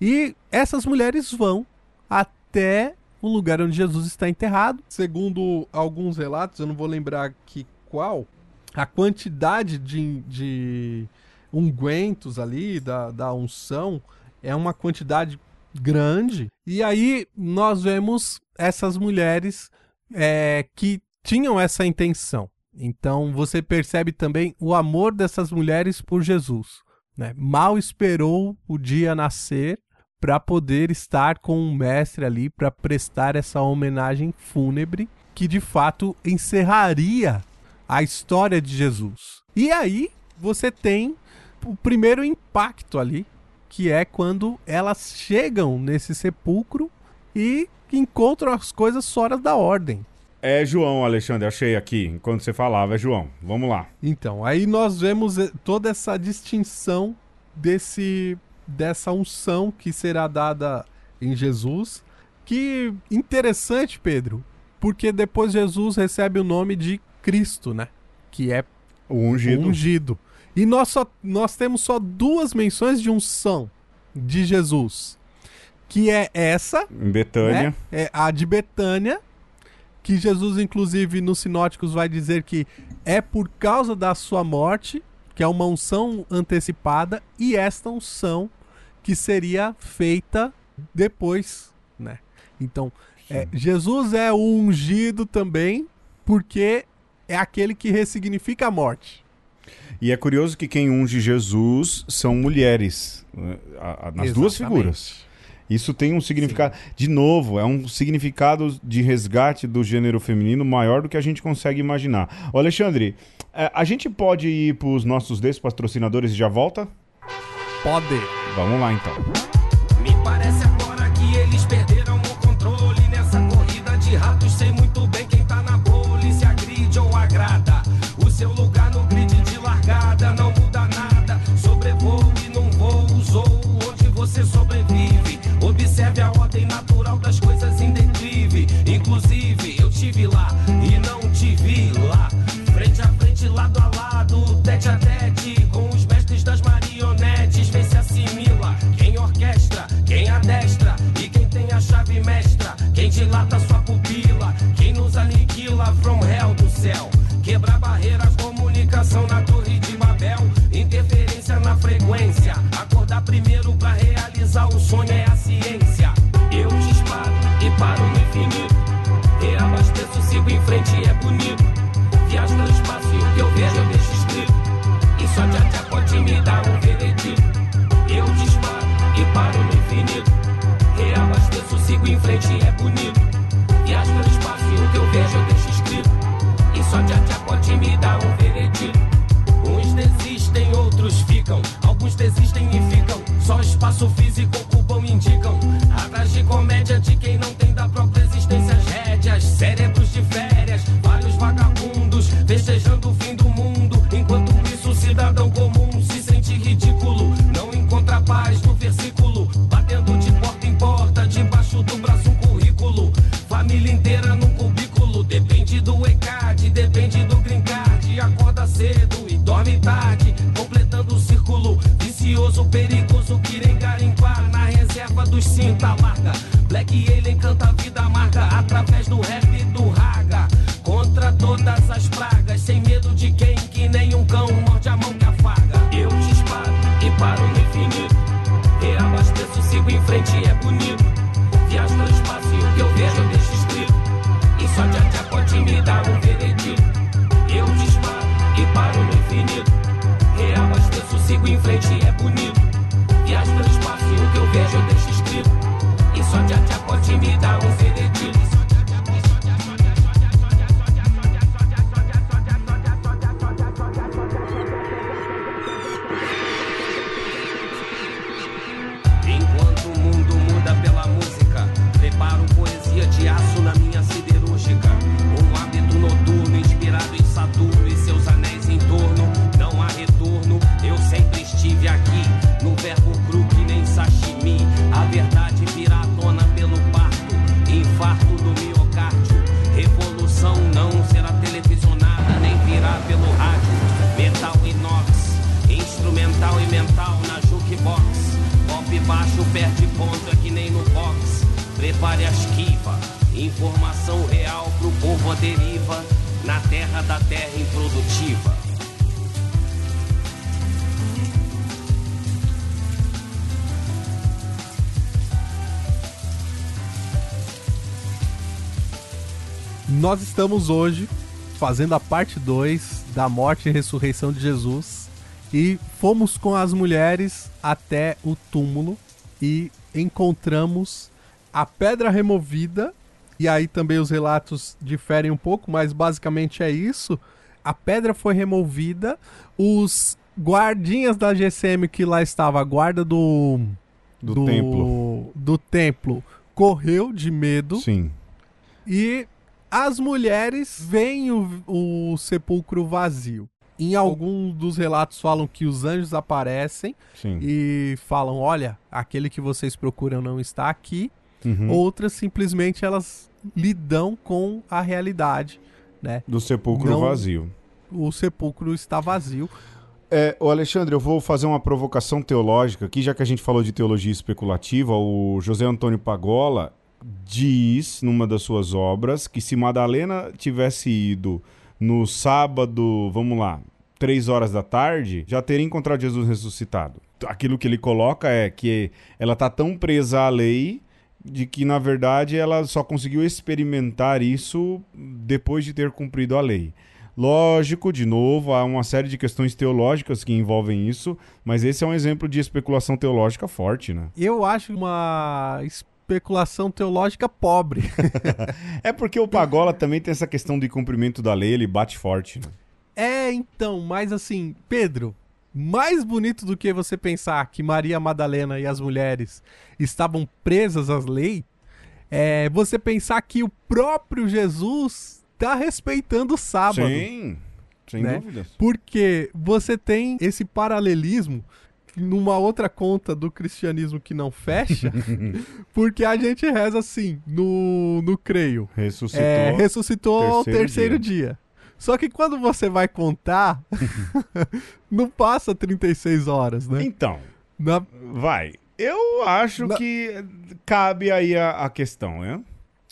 E essas mulheres vão até o lugar onde Jesus está enterrado. Segundo alguns relatos, eu não vou lembrar aqui qual, a quantidade de, de ungüentos ali, da, da unção, é uma quantidade grande. E aí nós vemos essas mulheres é, que tinham essa intenção. Então você percebe também o amor dessas mulheres por Jesus. Né? Mal esperou o dia nascer para poder estar com um mestre ali para prestar essa homenagem fúnebre que de fato encerraria a história de Jesus. E aí você tem o primeiro impacto ali, que é quando elas chegam nesse sepulcro e encontram as coisas fora da ordem. É João, Alexandre, achei aqui, enquanto você falava, é João. Vamos lá. Então, aí nós vemos eh, toda essa distinção desse dessa unção que será dada em Jesus. Que interessante, Pedro, porque depois Jesus recebe o nome de Cristo, né? Que é o ungido. Ungido. E nós, só, nós temos só duas menções de unção de Jesus. Que é essa. Betânia. Né? É a de Betânia. Que Jesus, inclusive, nos sinóticos vai dizer que é por causa da sua morte, que é uma unção antecipada, e esta unção que seria feita depois, né? Então, é, Jesus é o ungido também, porque é aquele que ressignifica a morte. E é curioso que quem unge Jesus são mulheres, né? nas Exatamente. duas figuras. Isso tem um significado, Sim. de novo, é um significado de resgate do gênero feminino maior do que a gente consegue imaginar. Ô Alexandre, é, a gente pode ir para os nossos despatrocinadores e já volta? Pode. Vamos lá então. on that. estamos hoje fazendo a parte 2 da morte e ressurreição de Jesus. E fomos com as mulheres até o túmulo e encontramos a pedra removida. E aí também os relatos diferem um pouco, mas basicamente é isso. A pedra foi removida, os guardinhas da GCM que lá estava, a guarda do. Do, do templo. Do templo correu de medo. Sim. E as mulheres veem o, o sepulcro vazio. Em alguns dos relatos falam que os anjos aparecem Sim. e falam: olha, aquele que vocês procuram não está aqui. Uhum. Outras simplesmente elas lidam com a realidade, né? Do sepulcro Não- vazio. O sepulcro está vazio. É, ô Alexandre, eu vou fazer uma provocação teológica aqui, já que a gente falou de teologia especulativa. O José Antônio Pagola diz, numa das suas obras, que se Madalena tivesse ido no sábado, vamos lá, três horas da tarde, já teria encontrado Jesus ressuscitado. Aquilo que ele coloca é que ela tá tão presa à lei de que, na verdade, ela só conseguiu experimentar isso depois de ter cumprido a lei. Lógico, de novo, há uma série de questões teológicas que envolvem isso, mas esse é um exemplo de especulação teológica forte, né? Eu acho uma especulação teológica pobre. É porque o Pagola também tem essa questão de cumprimento da lei, ele bate forte, né? É, então, mas assim, Pedro, mais bonito do que você pensar que Maria Madalena e as mulheres estavam presas às leis, é você pensar que o próprio Jesus está respeitando o sábado. Sim, sem Né? dúvidas. Porque você tem esse paralelismo numa outra conta do cristianismo que não fecha, porque a gente reza assim no, no creio. Ressuscitou. É, ressuscitou ao terceiro terceiro dia. Só que quando você vai contar, não passa 36 horas, né? Então, Na- vai. Eu acho Na- que cabe aí a, a questão, né?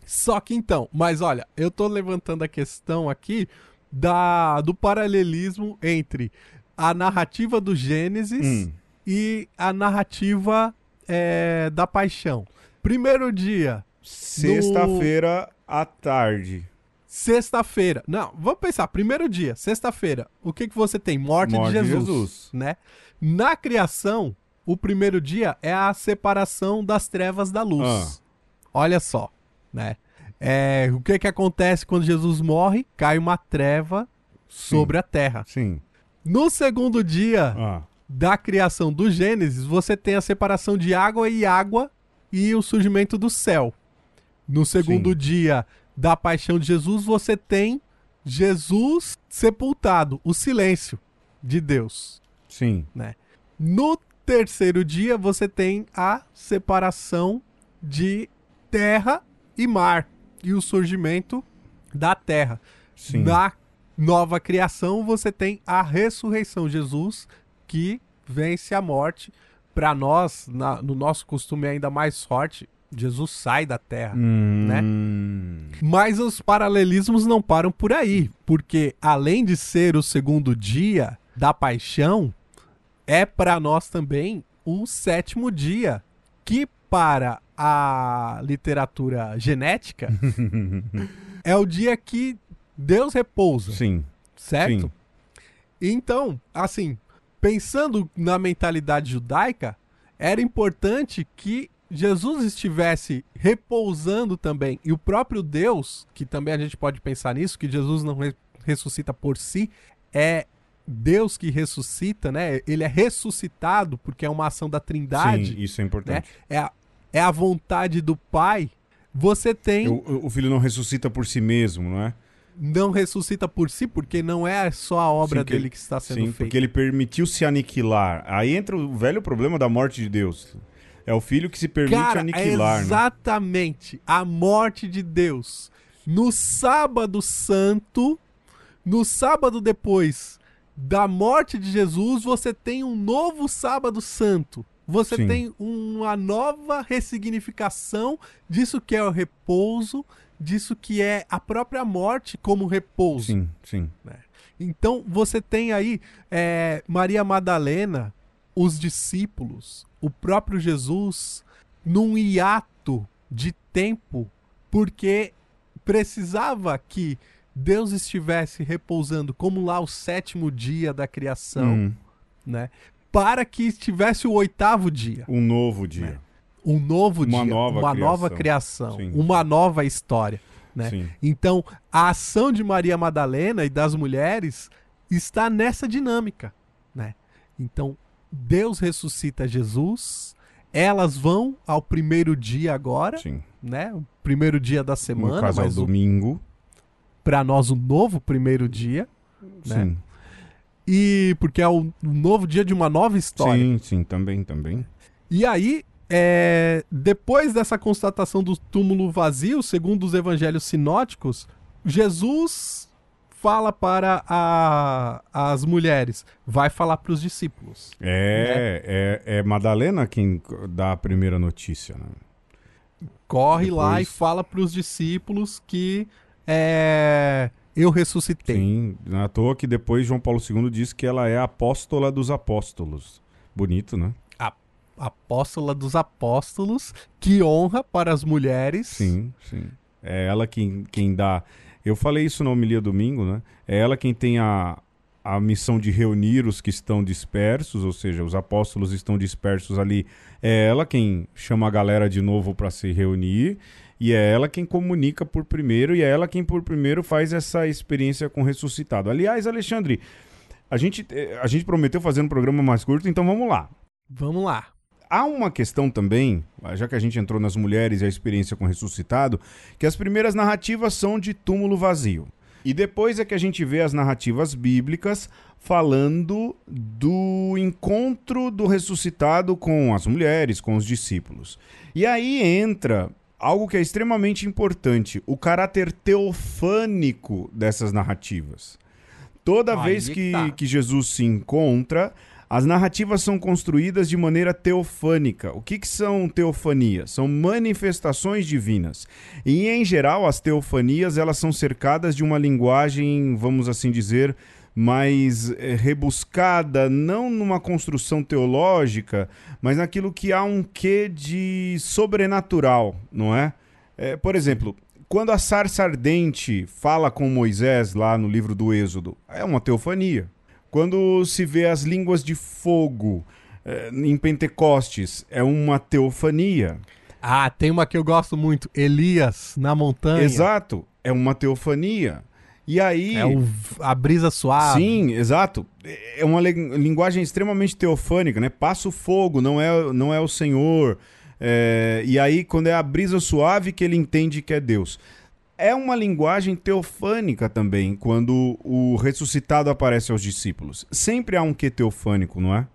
Só que então, mas olha, eu tô levantando a questão aqui da, do paralelismo entre a narrativa do Gênesis Hum. E a narrativa é, da paixão. Primeiro dia, Sexta-feira à tarde. sexta-feira. Não, vamos pensar. Primeiro dia, sexta-feira. O que, que você tem? Morte, Morte de Jesus, Jesus. né? Na criação, o primeiro dia é a separação das trevas da luz. Olha só, né? É, o que que acontece quando Jesus morre? Cai uma treva sobre a terra. Sim. No segundo dia Ah, da criação do Gênesis, você tem a separação de água e água e o surgimento do céu. No segundo Sim. dia da paixão de Jesus, você tem Jesus sepultado, o silêncio de Deus. sim. No terceiro dia, você tem a separação de terra e mar e o surgimento da terra. Sim. Na nova criação, você tem a ressurreição. Jesus que vence a morte. Para nós, na- no nosso costume ainda mais forte, Jesus sai da terra. né? Hum. Mas os paralelismos não param por aí, porque além de ser o segundo dia da paixão, é para nós também o sétimo dia, que para a literatura genética é o dia que Deus repousa, Sim. certo? Sim. Então, assim, pensando na mentalidade judaica, era importante que Jesus estivesse repousando também. E o próprio Deus, que também a gente pode pensar nisso, que Jesus não re- ressuscita por si, é Deus que ressuscita, né? Ele é ressuscitado porque é uma ação da Trindade, Sim, isso é né? importante. É a, é a vontade do Pai. Você tem O, o filho não ressuscita por si mesmo, não é? Não ressuscita por si, porque não é só a obra Sim, dele ele- que está sendo Sim, feita. porque ele permitiu se aniquilar. Aí entra o velho problema da morte de Deus. É o filho que se permite Cara, aniquilar, é né? exatamente a morte de Deus. No sábado santo, no sábado depois da morte de Jesus, você tem um novo sábado santo. Você Sim. tem uma nova ressignificação disso que é o repouso, disso que é a própria morte como repouso. Sim, sim. Então você tem aí é, Maria Madalena, os discípulos, o próprio Jesus, num hiato de tempo, porque precisava que Deus estivesse repousando, como lá o sétimo dia da criação, Hum, né? Para que estivesse o oitavo dia, um novo dia. Um novo Uma dia, nova uma criação. nova criação, Sim. uma nova história. né? Então, a ação de Maria Madalena e das mulheres está nessa dinâmica, né? Então, Deus ressuscita Jesus, elas vão ao primeiro dia agora, Sim. né? O primeiro dia da semana, no caso, mas o- domingo. para nós o novo primeiro dia, né? Sim. E porque é o o novo dia de uma nova história. Sim, sim, também, também. E aí, é, depois dessa constatação do túmulo vazio, segundo os evangelhos sinóticos, Jesus fala para a- as mulheres, vai falar para os discípulos. É, é, é Madalena quem dá a primeira notícia, né? Corre lá e Depois- fala para os discípulos que é, eu ressuscitei. Sim, à toa que depois João Paulo II diz que ela é a apóstola dos apóstolos. Bonito, né? Apóstola dos apóstolos, que honra para as mulheres. Sim, sim. É ela quem, quem dá. Eu falei isso na homilia domingo, né? É ela quem tem a, a missão de reunir os que estão dispersos, ou seja, os apóstolos estão dispersos ali. É ela quem chama a galera de novo para se reunir. E é ela quem comunica por primeiro, e é ela quem por primeiro faz essa experiência com o ressuscitado. Aliás, Alexandre, a gente, eh, a gente prometeu fazer um programa mais curto, então vamos lá. Vamos lá. Há uma questão também, já que a gente entrou nas mulheres e a experiência com o ressuscitado, que as primeiras narrativas são de túmulo vazio. E depois é que a gente vê as narrativas bíblicas falando do encontro do ressuscitado com as mulheres, com os discípulos. E aí entra algo que é extremamente importante, o caráter teofânico dessas narrativas. Toda Aí vez que que, tá. que Jesus se encontra, as narrativas são construídas de maneira teofânica. O que, que são teofanias? São manifestações divinas. E, em geral, as teofanias elas são cercadas de uma linguagem, vamos assim dizer, mais eh, rebuscada, não numa construção teológica, mas naquilo que há um quê de sobrenatural, não é? É, por exemplo, quando a sarça ardente fala com Moisés lá no livro do Êxodo, é uma teofania. Quando se vê as línguas de fogo eh, em Pentecostes, é uma teofania. Ah, tem uma que eu gosto muito, Elias na montanha. Exato, é uma teofania. E aí. É o- a brisa suave. Sim, exato. É uma li- linguagem extremamente teofânica, né? Passa o fogo, não é, não é o Senhor. É, e aí, quando é a brisa suave que ele entende que é Deus. É uma linguagem teofânica também, quando o ressuscitado aparece aos discípulos. Sempre há um quê teofânico, não é?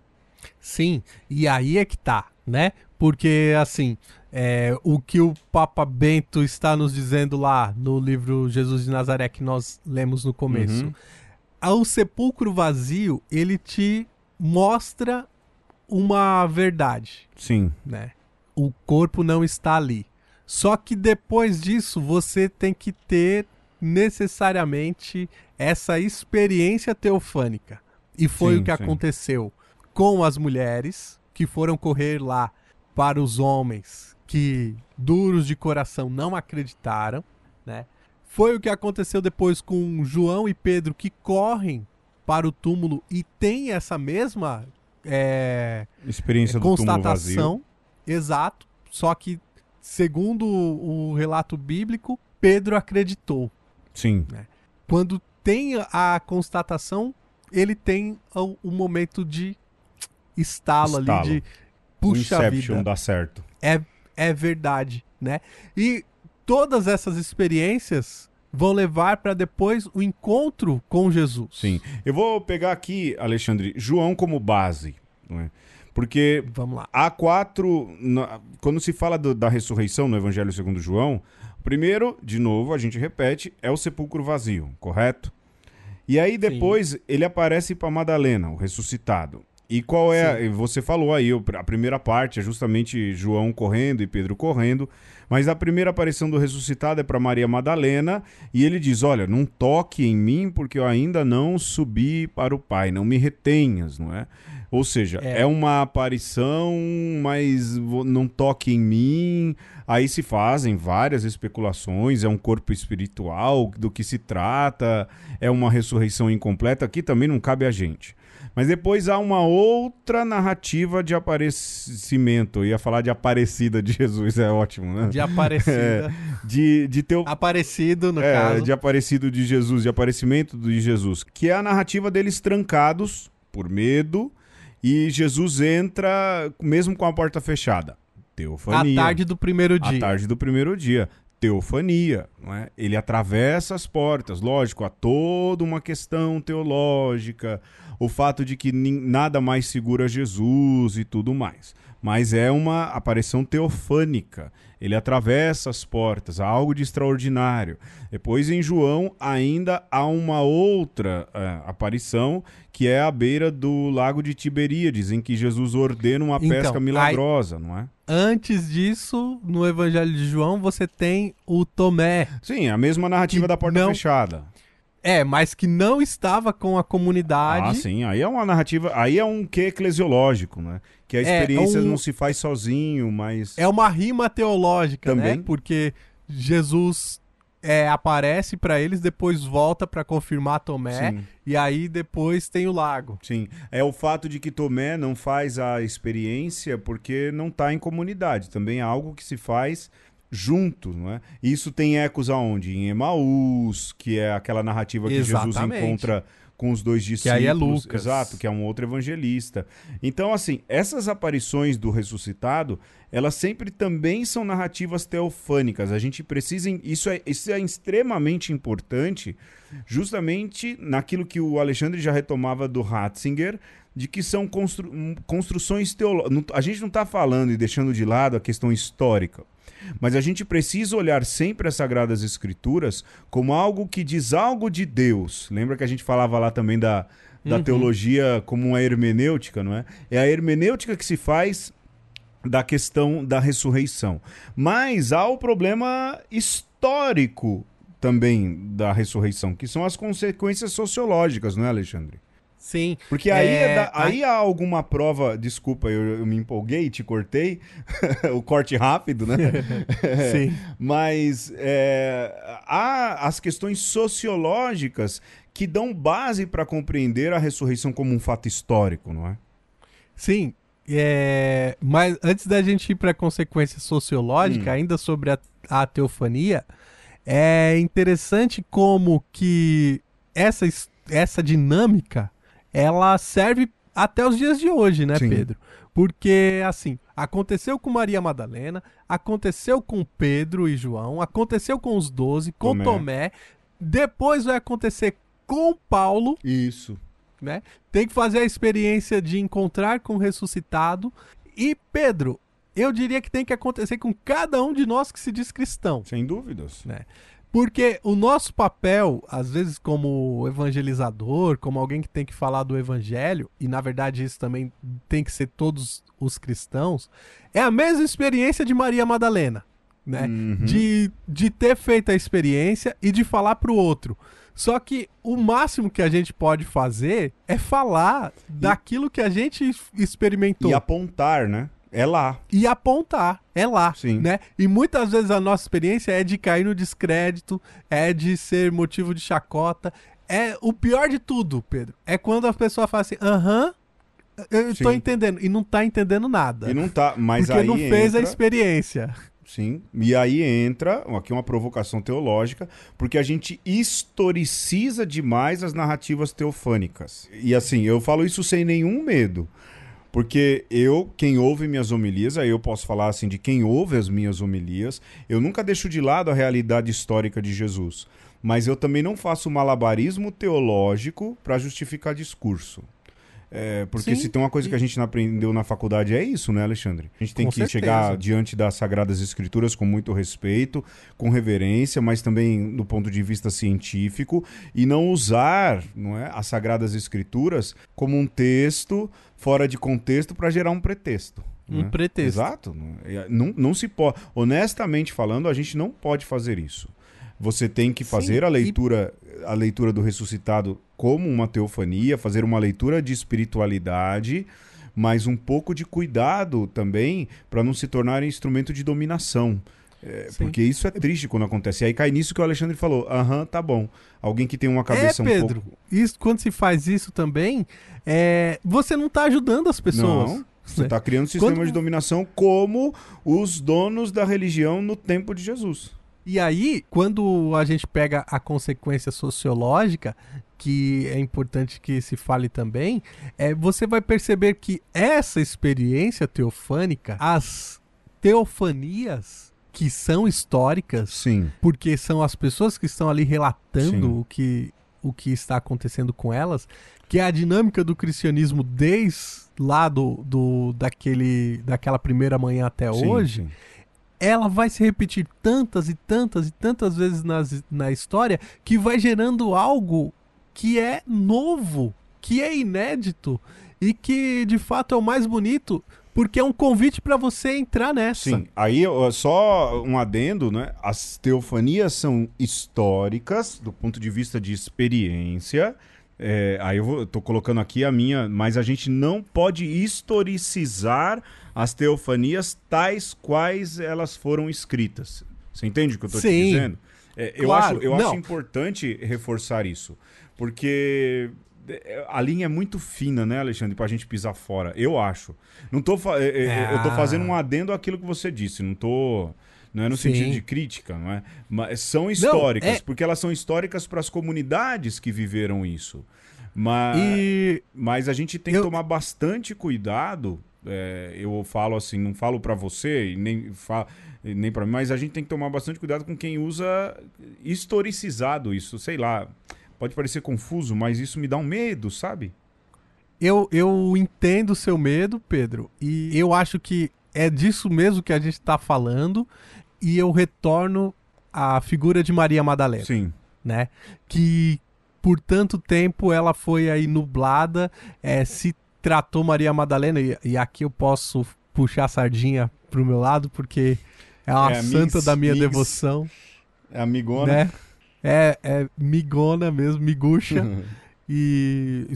Sim, e aí é que tá, né? Porque, assim, é, o que o Papa Bento está nos dizendo lá no livro Jesus de Nazaré que nós lemos no começo. Uhum. Ao sepulcro vazio, ele te mostra uma verdade, Sim. né? O corpo não está ali. Só que depois disso, você tem que ter necessariamente essa experiência teofânica. E foi Sim, o que sim. aconteceu com as mulheres que foram correr lá para os homens que duros de coração não acreditaram, né? Foi o que aconteceu depois com João e Pedro que correm para o túmulo e tem essa mesma é, Experiência do túmulo vazio. constatação. Exato. Só que, segundo o o relato bíblico, Pedro acreditou. Sim. Quando tem a constatação, ele tem o, o momento de estalo, Estalo. ali, de O puxa Inception vida. dá certo. É, é verdade, né? E todas essas experiências vão levar para depois o encontro com Jesus. Sim. Eu vou pegar aqui, Alexandre, João como base. Não é? Porque Vamos lá. há quatro. na- quando se fala do- da ressurreição no Evangelho segundo João, primeiro, de novo, a gente repete, é o sepulcro vazio, correto? E aí depois ele aparece para Madalena, o ressuscitado. E qual é? a- você falou aí, a primeira parte é justamente João correndo e Pedro correndo, mas a primeira aparição do ressuscitado é para Maria Madalena e ele diz: Olha, não toque em mim porque eu ainda não subi para o Pai, não me retenhas, não é? Ou seja, é, É. uma aparição, mas não toque em mim. Aí se fazem várias especulações, é um corpo espiritual, do que se trata, é uma ressurreição incompleta, aqui também não cabe a gente. Mas depois há uma outra narrativa de aparecimento. Eu ia falar de Aparecida de Jesus, é ótimo, né? De Aparecida. De, de teu, Aparecido, no é, caso. de aparecido de Jesus, de aparecimento de Jesus, que é a narrativa deles trancados por medo e Jesus entra mesmo com a porta fechada. À Teofania. tarde do primeiro À dia. tarde do primeiro dia. teofania, não é? Ele atravessa as portas, lógico, há toda uma questão teológica, o fato de que nada mais segura Jesus e tudo mais. Mas é uma aparição teofânica. Ele atravessa as portas, há algo de extraordinário. Depois, em João, ainda há uma outra é, aparição, que é à beira do lago de Tiberíades, em que Jesus ordena uma Então, pesca aí- milagrosa, não é? Antes disso, no Evangelho de João, você tem o Tomé. Sim, a mesma narrativa da porta não- fechada. É, mas que não estava com a comunidade. Ah, sim. Aí é uma narrativa. Aí é um quê eclesiológico, né? Que a É, experiência um- não se faz sozinho, mas. É uma rima teológica, Também. né? Porque Jesus é, aparece pra eles, depois volta pra confirmar Tomé, Sim. e aí depois tem o lago. Sim. É o fato de que Tomé não faz a experiência porque não está em comunidade. Também é algo que se faz junto, não é? Isso tem ecos aonde? Em Emaús, que é aquela narrativa que Jesus Exatamente. encontra com os dois discípulos. aí é Lucas. Exato, que é um outro evangelista. Então, assim, essas aparições do ressuscitado, elas sempre também são narrativas teofânicas. A gente precisa. Isso é, isso é extremamente importante, justamente naquilo que o Alexandre já retomava do Ratzinger, de que são constru- hum, construções teológicas. A gente não está falando e deixando de lado a questão histórica. Mas a gente precisa olhar sempre as Sagradas Escrituras como algo que diz algo de Deus. Lembra que a gente falava lá também da, da teologia como uma hermenêutica, não é? É a hermenêutica que se faz da questão da ressurreição. Mas há o problema histórico também da ressurreição, que são as consequências sociológicas, não é, Alexandre? Sim. Porque aí, É, é da- aí há alguma prova. Desculpa, eu, eu me empolguei, te cortei. o corte rápido, né? Sim. Mas é, há as questões sociológicas que dão base para compreender a ressurreição como um fato histórico, não é? Sim. É, mas antes da gente ir para a consequência sociológica, Hum. ainda sobre a, a teofania, é interessante como que essa, essa dinâmica ela serve até os dias de hoje, né, Sim. Pedro? Porque, assim, aconteceu com Maria Madalena, aconteceu com Pedro e João, aconteceu com os doze, com Tomé. Tomé, depois vai acontecer com Paulo, Isso. né? Tem que fazer a experiência de encontrar com o ressuscitado. E, Pedro, eu diria que tem que acontecer com cada um de nós que se diz cristão. Sem dúvidas. Né? Porque o nosso papel, às vezes, como evangelizador, como alguém que tem que falar do evangelho, e na verdade isso também tem que ser todos os cristãos, é a mesma experiência de Maria Madalena. Né? Uhum. De, de ter feito a experiência e de falar pro outro. Só que o máximo que a gente pode fazer é falar daquilo que a gente experimentou E apontar, né? É lá. e apontar. É lá, Sim. né? E muitas vezes a nossa experiência é de cair no descrédito, é de ser motivo de chacota. É o pior de tudo, Pedro. É quando a pessoa fala assim, aham, eu tô Sim. entendendo. E não tá entendendo nada. E não tá. Mas porque aí não fez a entra- experiência. Sim. E aí entra aqui uma provocação teológica, porque a gente historiciza demais as narrativas teofânicas. E assim, eu falo isso sem nenhum medo. Porque eu, quem ouve minhas homilias, aí eu posso falar assim de quem ouve as minhas homilias, eu nunca deixo de lado a realidade histórica de Jesus. Mas eu também não faço malabarismo teológico para justificar discurso. É, porque Sim. se tem uma coisa que a gente não aprendeu na faculdade é isso, né, Alexandre? A gente tem Com que certeza. chegar diante das Sagradas Escrituras com muito respeito, com reverência, mas também do ponto de vista científico, e não usar não é, as Sagradas Escrituras como um texto fora de contexto para gerar um pretexto. Um né? pretexto. Exato. É, Não, não se pode. Honestamente falando, a gente não pode fazer isso. Você tem que Sim, fazer a e- leitura, a leitura do ressuscitado como uma teofania, fazer uma leitura de espiritualidade, mas um pouco de cuidado também para não se tornar instrumento de dominação. É, porque isso é triste quando acontece. E aí cai nisso que o Alexandre falou. Aham, tá bom. Alguém que tem uma cabeça é, um Pedro. pouco. Isso, quando se faz isso também, é, você não tá ajudando as pessoas. Não, você né? está criando um sistema Quando- de dominação como os donos da religião no tempo de Jesus. E aí, quando a gente pega a consequência sociológica, que é importante que se fale também, é, você vai perceber que essa experiência teofânica, as teofanias, que são históricas, Sim. porque são as pessoas que estão ali relatando Sim. o que, o que está acontecendo com elas, que é a dinâmica do cristianismo desde lá do, do, daquele, daquela primeira manhã até sim, hoje, sim. Ela vai se repetir tantas e tantas e tantas vezes nas, na história que vai gerando algo que é novo, que é inédito e que de fato é o mais bonito, porque é um convite para você entrar nessa. Sim, aí só um adendo, né? As teofanias são históricas do ponto de vista de experiência. É, aí eu vou, tô colocando aqui a minha, mas a gente não pode historicizar as teofanias tais quais elas foram escritas. Você entende o que eu tô te dizendo? É, eu Claro, acho, eu não. acho importante reforçar isso, porque é, a linha é muito fina, né, Alexandre, pra gente pisar fora. Eu acho. Não tô, é, é, eu tô Ah. fazendo um adendo àquilo que você disse, não tô. Não é no Sim. sentido de crítica, não é? Mas são históricas, é- porque elas são históricas para as comunidades que viveram isso. Mas, E mas a gente tem Eu- que tomar bastante cuidado. é, eu falo assim, não falo para você e nem, fa, nem para mim, mas a gente tem que tomar bastante cuidado com quem usa historicizado isso. Sei lá, pode parecer confuso, mas isso me dá um medo, sabe? eu, eu entendo o seu medo, Pedro, e eu acho que é disso mesmo que a gente tá falando, e eu retorno à figura de Maria Madalena. Sim. né? Que por tanto tempo ela foi aí nublada, é, se tratou Maria Madalena, e, e aqui eu posso puxar a sardinha pro meu lado, porque é uma É, santa da minha devoção, É amigona. né? É, é migona mesmo, miguxa, e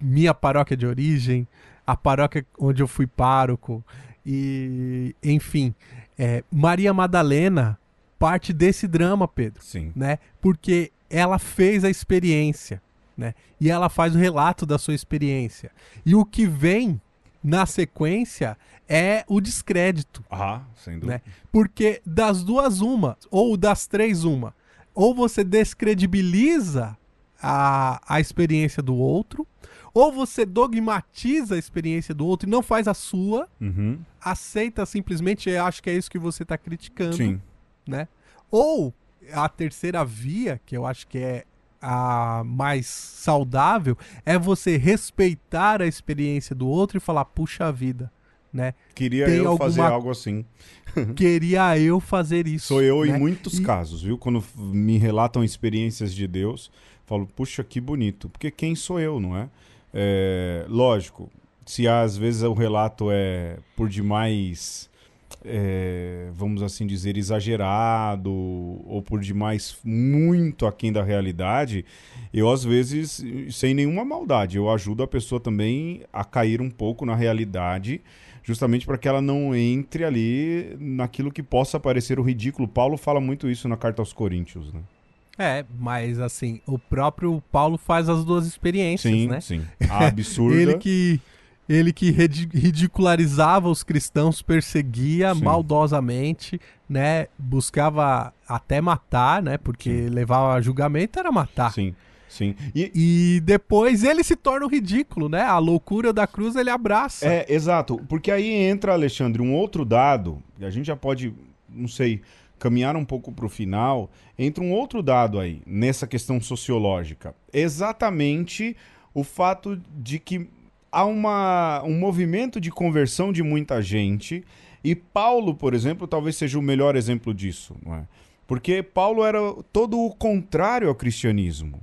minha paróquia de origem, a paróquia onde eu fui pároco, e enfim, é, Maria Madalena parte desse drama, Pedro Sim. né? Porque ela fez a experiência, né? E ela faz o relato da sua experiência. E o que vem na sequência é o descrédito, Ah, sem dúvida. né? Porque das duas uma, ou das três uma, ou você descredibiliza a, a experiência do outro, ou você dogmatiza a experiência do outro e não faz a sua, Uhum. aceita simplesmente, acho que é isso que você está criticando Sim. né? Ou a terceira via, que eu acho que é a mais saudável, é você respeitar a experiência do outro e falar, puxa vida, né? Queria Tem eu fazer alguma- algo assim. Queria eu fazer isso. Sou eu né? em muitos E- casos, viu? Quando me relatam experiências de Deus, falo, puxa, que bonito. Porque quem sou eu, não é? É, lógico, se às vezes o relato é por demais, é, vamos assim dizer, exagerado, ou por demais muito aquém da realidade, eu às vezes, sem nenhuma maldade, eu ajudo a pessoa também a cair um pouco na realidade justamente para que ela não entre ali naquilo que possa parecer o ridículo. Paulo fala muito isso na carta aos Coríntios, né? É, mas assim, o próprio Paulo faz as duas experiências, Sim, né? sim. A absurda. Ele que ele que ridicularizava os cristãos, perseguia Sim. maldosamente, né? Buscava até matar, né? Porque levar a julgamento era matar. Sim, sim. E, E depois ele se torna o ridículo, né? A loucura da cruz ele abraça. é, exato. Porque aí entra, Alexandre, um outro dado, a gente já pode, não sei, caminhar um pouco para o final. Entra um outro dado aí, nessa questão sociológica. Exatamente o fato de que há uma, um movimento de conversão de muita gente. E Paulo, por exemplo, talvez seja o melhor exemplo disso, não é? Porque Paulo era todo o contrário ao cristianismo.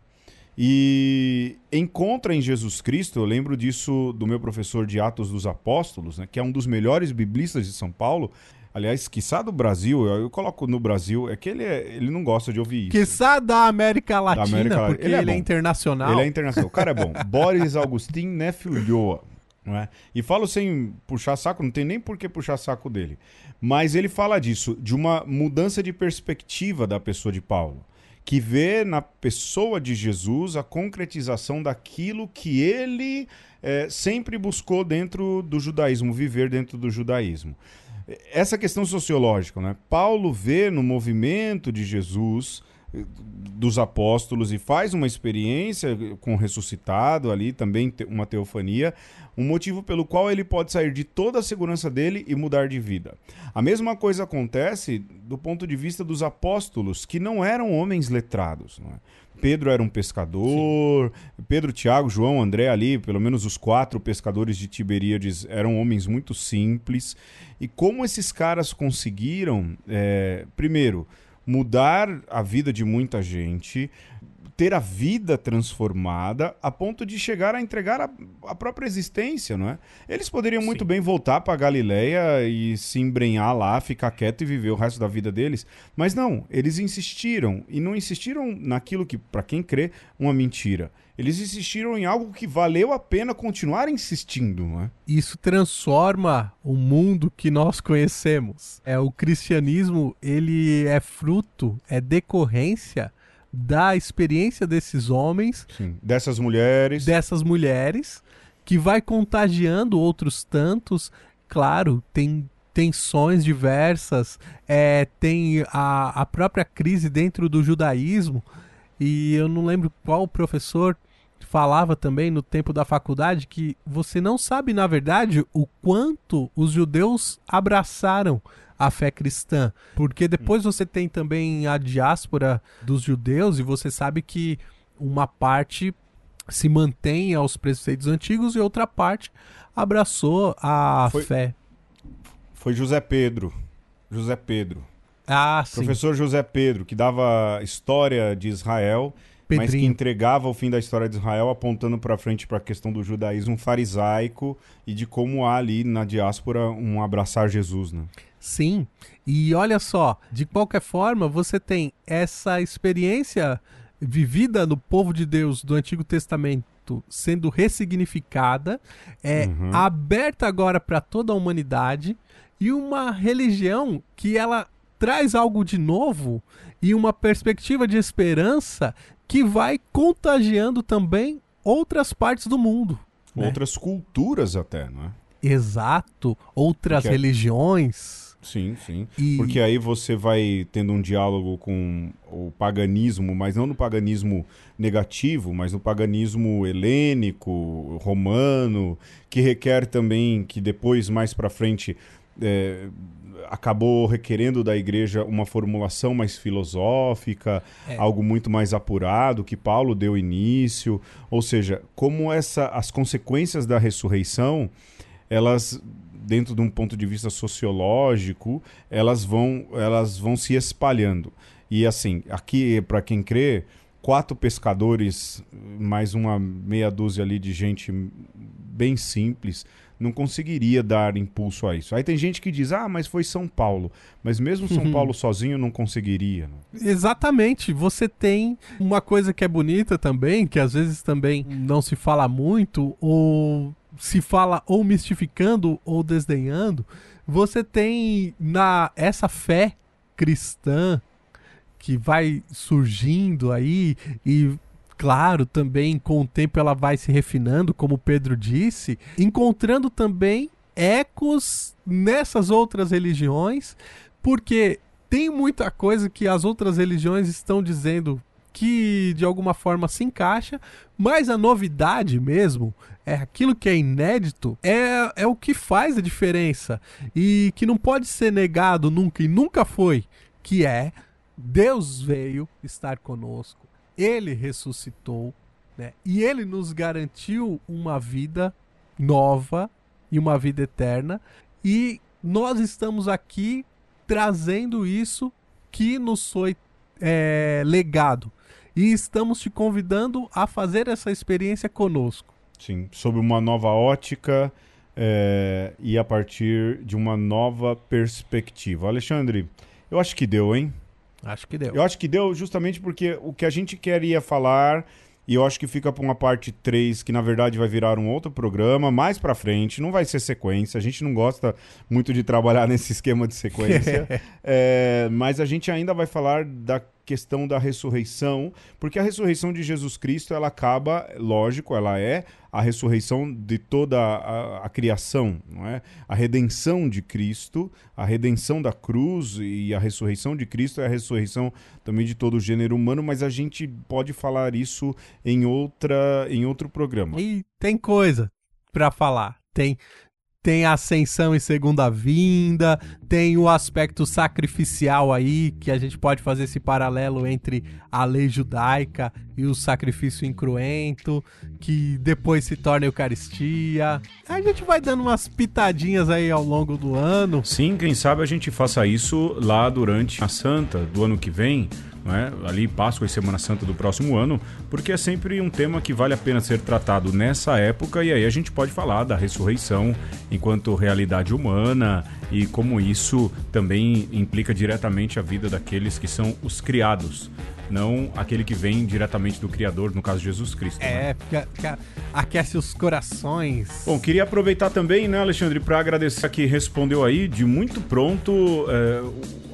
E encontra em Jesus Cristo, eu lembro disso do meu professor de Atos dos Apóstolos, né, que é um dos melhores biblistas de São Paulo. Aliás, quiçá do Brasil, eu, eu coloco no Brasil, é que ele, é- ele não gosta de ouvir isso. Quiçá da América Latina, América Latina. porque Ele ele é é, bom. internacional. Ele é internacional. O cara é bom. Boris Augustin Nefilhoa. É? E falo sem puxar saco, não tem nem por que puxar saco dele. Mas ele fala disso, de uma mudança de perspectiva da pessoa de Paulo. Que vê na pessoa de Jesus a concretização daquilo que ele eh, sempre buscou dentro do judaísmo, viver dentro do judaísmo. Essa questão sociológica, né? Paulo vê no movimento de Jesus dos apóstolos e faz uma experiência com o ressuscitado ali, também uma teofania, um motivo pelo qual ele pode sair de toda a segurança dele e mudar de vida. A mesma coisa acontece do ponto de vista dos apóstolos, que não eram homens letrados. Não é? Pedro era um pescador, Sim. Pedro, Tiago, João, André ali, pelo menos os quatro pescadores de Tiberíades eram homens muito simples. E como esses caras conseguiram, é, primeiro, mudar a vida de muita gente, ter a vida transformada a ponto de chegar a entregar a, a própria existência, não é? Eles poderiam muito bem voltar para Galileia e se embrenhar lá, ficar quieto e viver o resto da vida deles, mas não, eles insistiram e não insistiram naquilo que, para quem crê, uma mentira. Eles insistiram em algo que valeu a pena continuar insistindo, não é? Isso transforma o mundo que nós conhecemos. É o cristianismo, ele é fruto, é decorrência da experiência desses homens, Sim. dessas mulheres, dessas mulheres, que vai contagiando outros tantos. Claro, tem tensões diversas, é, tem a, a própria crise dentro do judaísmo, e eu não lembro qual professor falava também no tempo da faculdade que você não sabe, na verdade, o quanto os judeus abraçaram a fé cristã. Porque depois você tem também a diáspora dos judeus e você sabe que uma parte se mantém aos preceitos antigos e outra parte abraçou a foi, fé. Foi José Pedro. José Pedro. Ah, sim. Professor José Pedro, que dava história de Israel Pedrinho. mas que entregava o fim da história de Israel apontando para frente para a questão do judaísmo farisaico e de como há ali na diáspora um abraçar Jesus, né? Sim. E olha só, de qualquer forma, você tem essa experiência vivida no povo de Deus do Antigo Testamento sendo ressignificada, é uhum. aberta agora para toda a humanidade e uma religião que ela traz algo de novo e uma perspectiva de esperança que vai contagiando também outras partes do mundo. Né? Outras né? culturas até, não é? Exato, outras Porque religiões. Sim, sim. E... Porque aí você vai tendo um diálogo com o paganismo, mas não no paganismo negativo, mas no paganismo helênico, romano, que requer também que depois, mais para frente, é, acabou requerendo da igreja uma formulação mais filosófica, é. algo muito mais apurado que Paulo deu início, ou seja, como essa as consequências da ressurreição, elas dentro de um ponto de vista sociológico, elas vão elas vão se espalhando. E assim, aqui para quem crê, quatro pescadores, mais uma meia dúzia ali de gente bem simples, não conseguiria dar impulso a isso. Aí tem gente que diz, ah, mas foi São Paulo. Mas mesmo São uhum. Paulo sozinho não conseguiria. Exatamente. Você tem uma coisa que é bonita também, que às vezes também não se fala muito, ou se fala ou mistificando ou desdenhando. Você tem na essa fé cristã que vai surgindo aí e claro, também com o tempo ela vai se refinando, como Pedro disse, encontrando também ecos nessas outras religiões, porque tem muita coisa que as outras religiões estão dizendo que de alguma forma se encaixa, mas a novidade mesmo, é aquilo que é inédito, é, é o que faz a diferença e que não pode ser negado nunca e nunca foi, que é Deus veio estar conosco ele ressuscitou, né? E ele nos garantiu uma vida nova e uma vida eterna. E nós estamos aqui trazendo isso que nos foi é, legado. E estamos te convidando a fazer essa experiência conosco. Sim, sob uma nova ótica é, e a partir de uma nova perspectiva. Alexandre, eu acho que deu, hein? Acho que deu. Eu acho que deu justamente porque o que a gente queria falar, e eu acho que fica para uma parte 3, que na verdade vai virar um outro programa, mais para frente, não vai ser sequência. A gente não gosta muito de trabalhar nesse esquema de sequência. é, mas a gente ainda vai falar da questão da ressurreição, porque a ressurreição de Jesus Cristo, ela acaba, lógico, ela é a ressurreição de toda a, a, criação, não é? A redenção de Cristo, a redenção da cruz e a ressurreição de Cristo é a ressurreição também de todo o gênero humano, mas a gente pode falar isso em outra em outro programa. E tem coisa para falar. Tem tem a ascensão e segunda vinda, tem o aspecto sacrificial aí, que a gente pode fazer esse paralelo entre a lei judaica e o sacrifício incruento, que depois se torna Eucaristia. A gente vai dando umas pitadinhas aí ao longo do ano. Sim, quem sabe a gente faça isso lá durante a Santa do ano que vem, é? ali Páscoa e Semana Santa do próximo ano, porque é sempre um tema que vale a pena ser tratado nessa época e aí a gente pode falar da ressurreição enquanto realidade humana e como isso também implica diretamente a vida daqueles que são os criados não aquele que vem diretamente do Criador, no caso Jesus Cristo. É, né? aquece os corações. Bom, queria aproveitar também, né, Alexandre, para agradecer que respondeu aí de muito pronto é,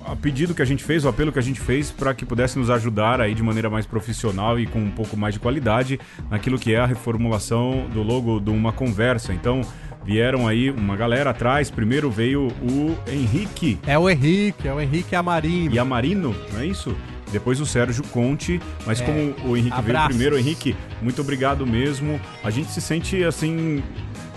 a pedido que a gente fez, o apelo que a gente fez para que pudesse nos ajudar aí de maneira mais profissional e com um pouco mais de qualidade naquilo que é a reformulação do logo de uma conversa. Então, vieram aí uma galera atrás. Primeiro veio o Henrique. É o Henrique, é o Henrique Amarino. E Amarino, não é isso? Depois o Sérgio Conte, mas é, como o Henrique abraços. veio primeiro, Henrique, muito obrigado mesmo. A gente se sente assim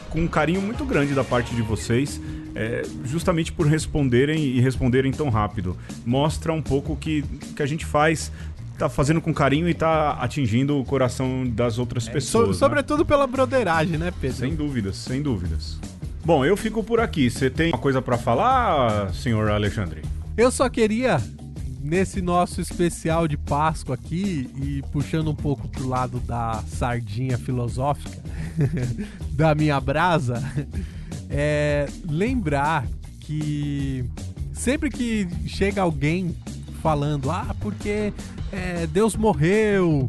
com um carinho muito grande da parte de vocês é, justamente por responderem e responderem tão rápido. Mostra um pouco o que, que a gente faz tá fazendo com carinho e tá atingindo o coração das outras é, pessoas. So, né? sobretudo pela broderagem, né, Pedro? Sem dúvidas, sem dúvidas. Bom, eu fico por aqui. Você tem uma coisa para falar, senhor Alexandre? Eu só queria nesse nosso especial de Páscoa aqui e puxando um pouco pro lado da sardinha filosófica da minha brasa, é lembrar que sempre que chega alguém falando, ah, porque é, Deus morreu,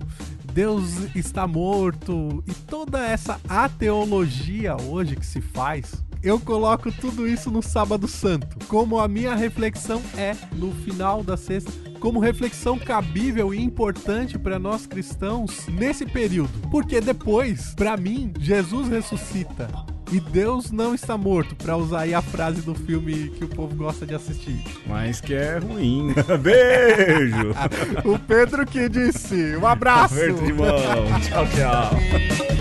Deus está morto, e toda essa ateologia hoje que se faz, eu coloco tudo isso no Sábado Santo. Como a minha reflexão é, no final da sexta, como reflexão cabível e importante para nós cristãos nesse período. Porque depois, para mim, Jesus ressuscita e Deus não está morto, para usar aí a frase do filme que o povo gosta de assistir. Mas que é ruim. Beijo! o Pedro que disse. Um abraço! Aperto de mão. tchau, tchau.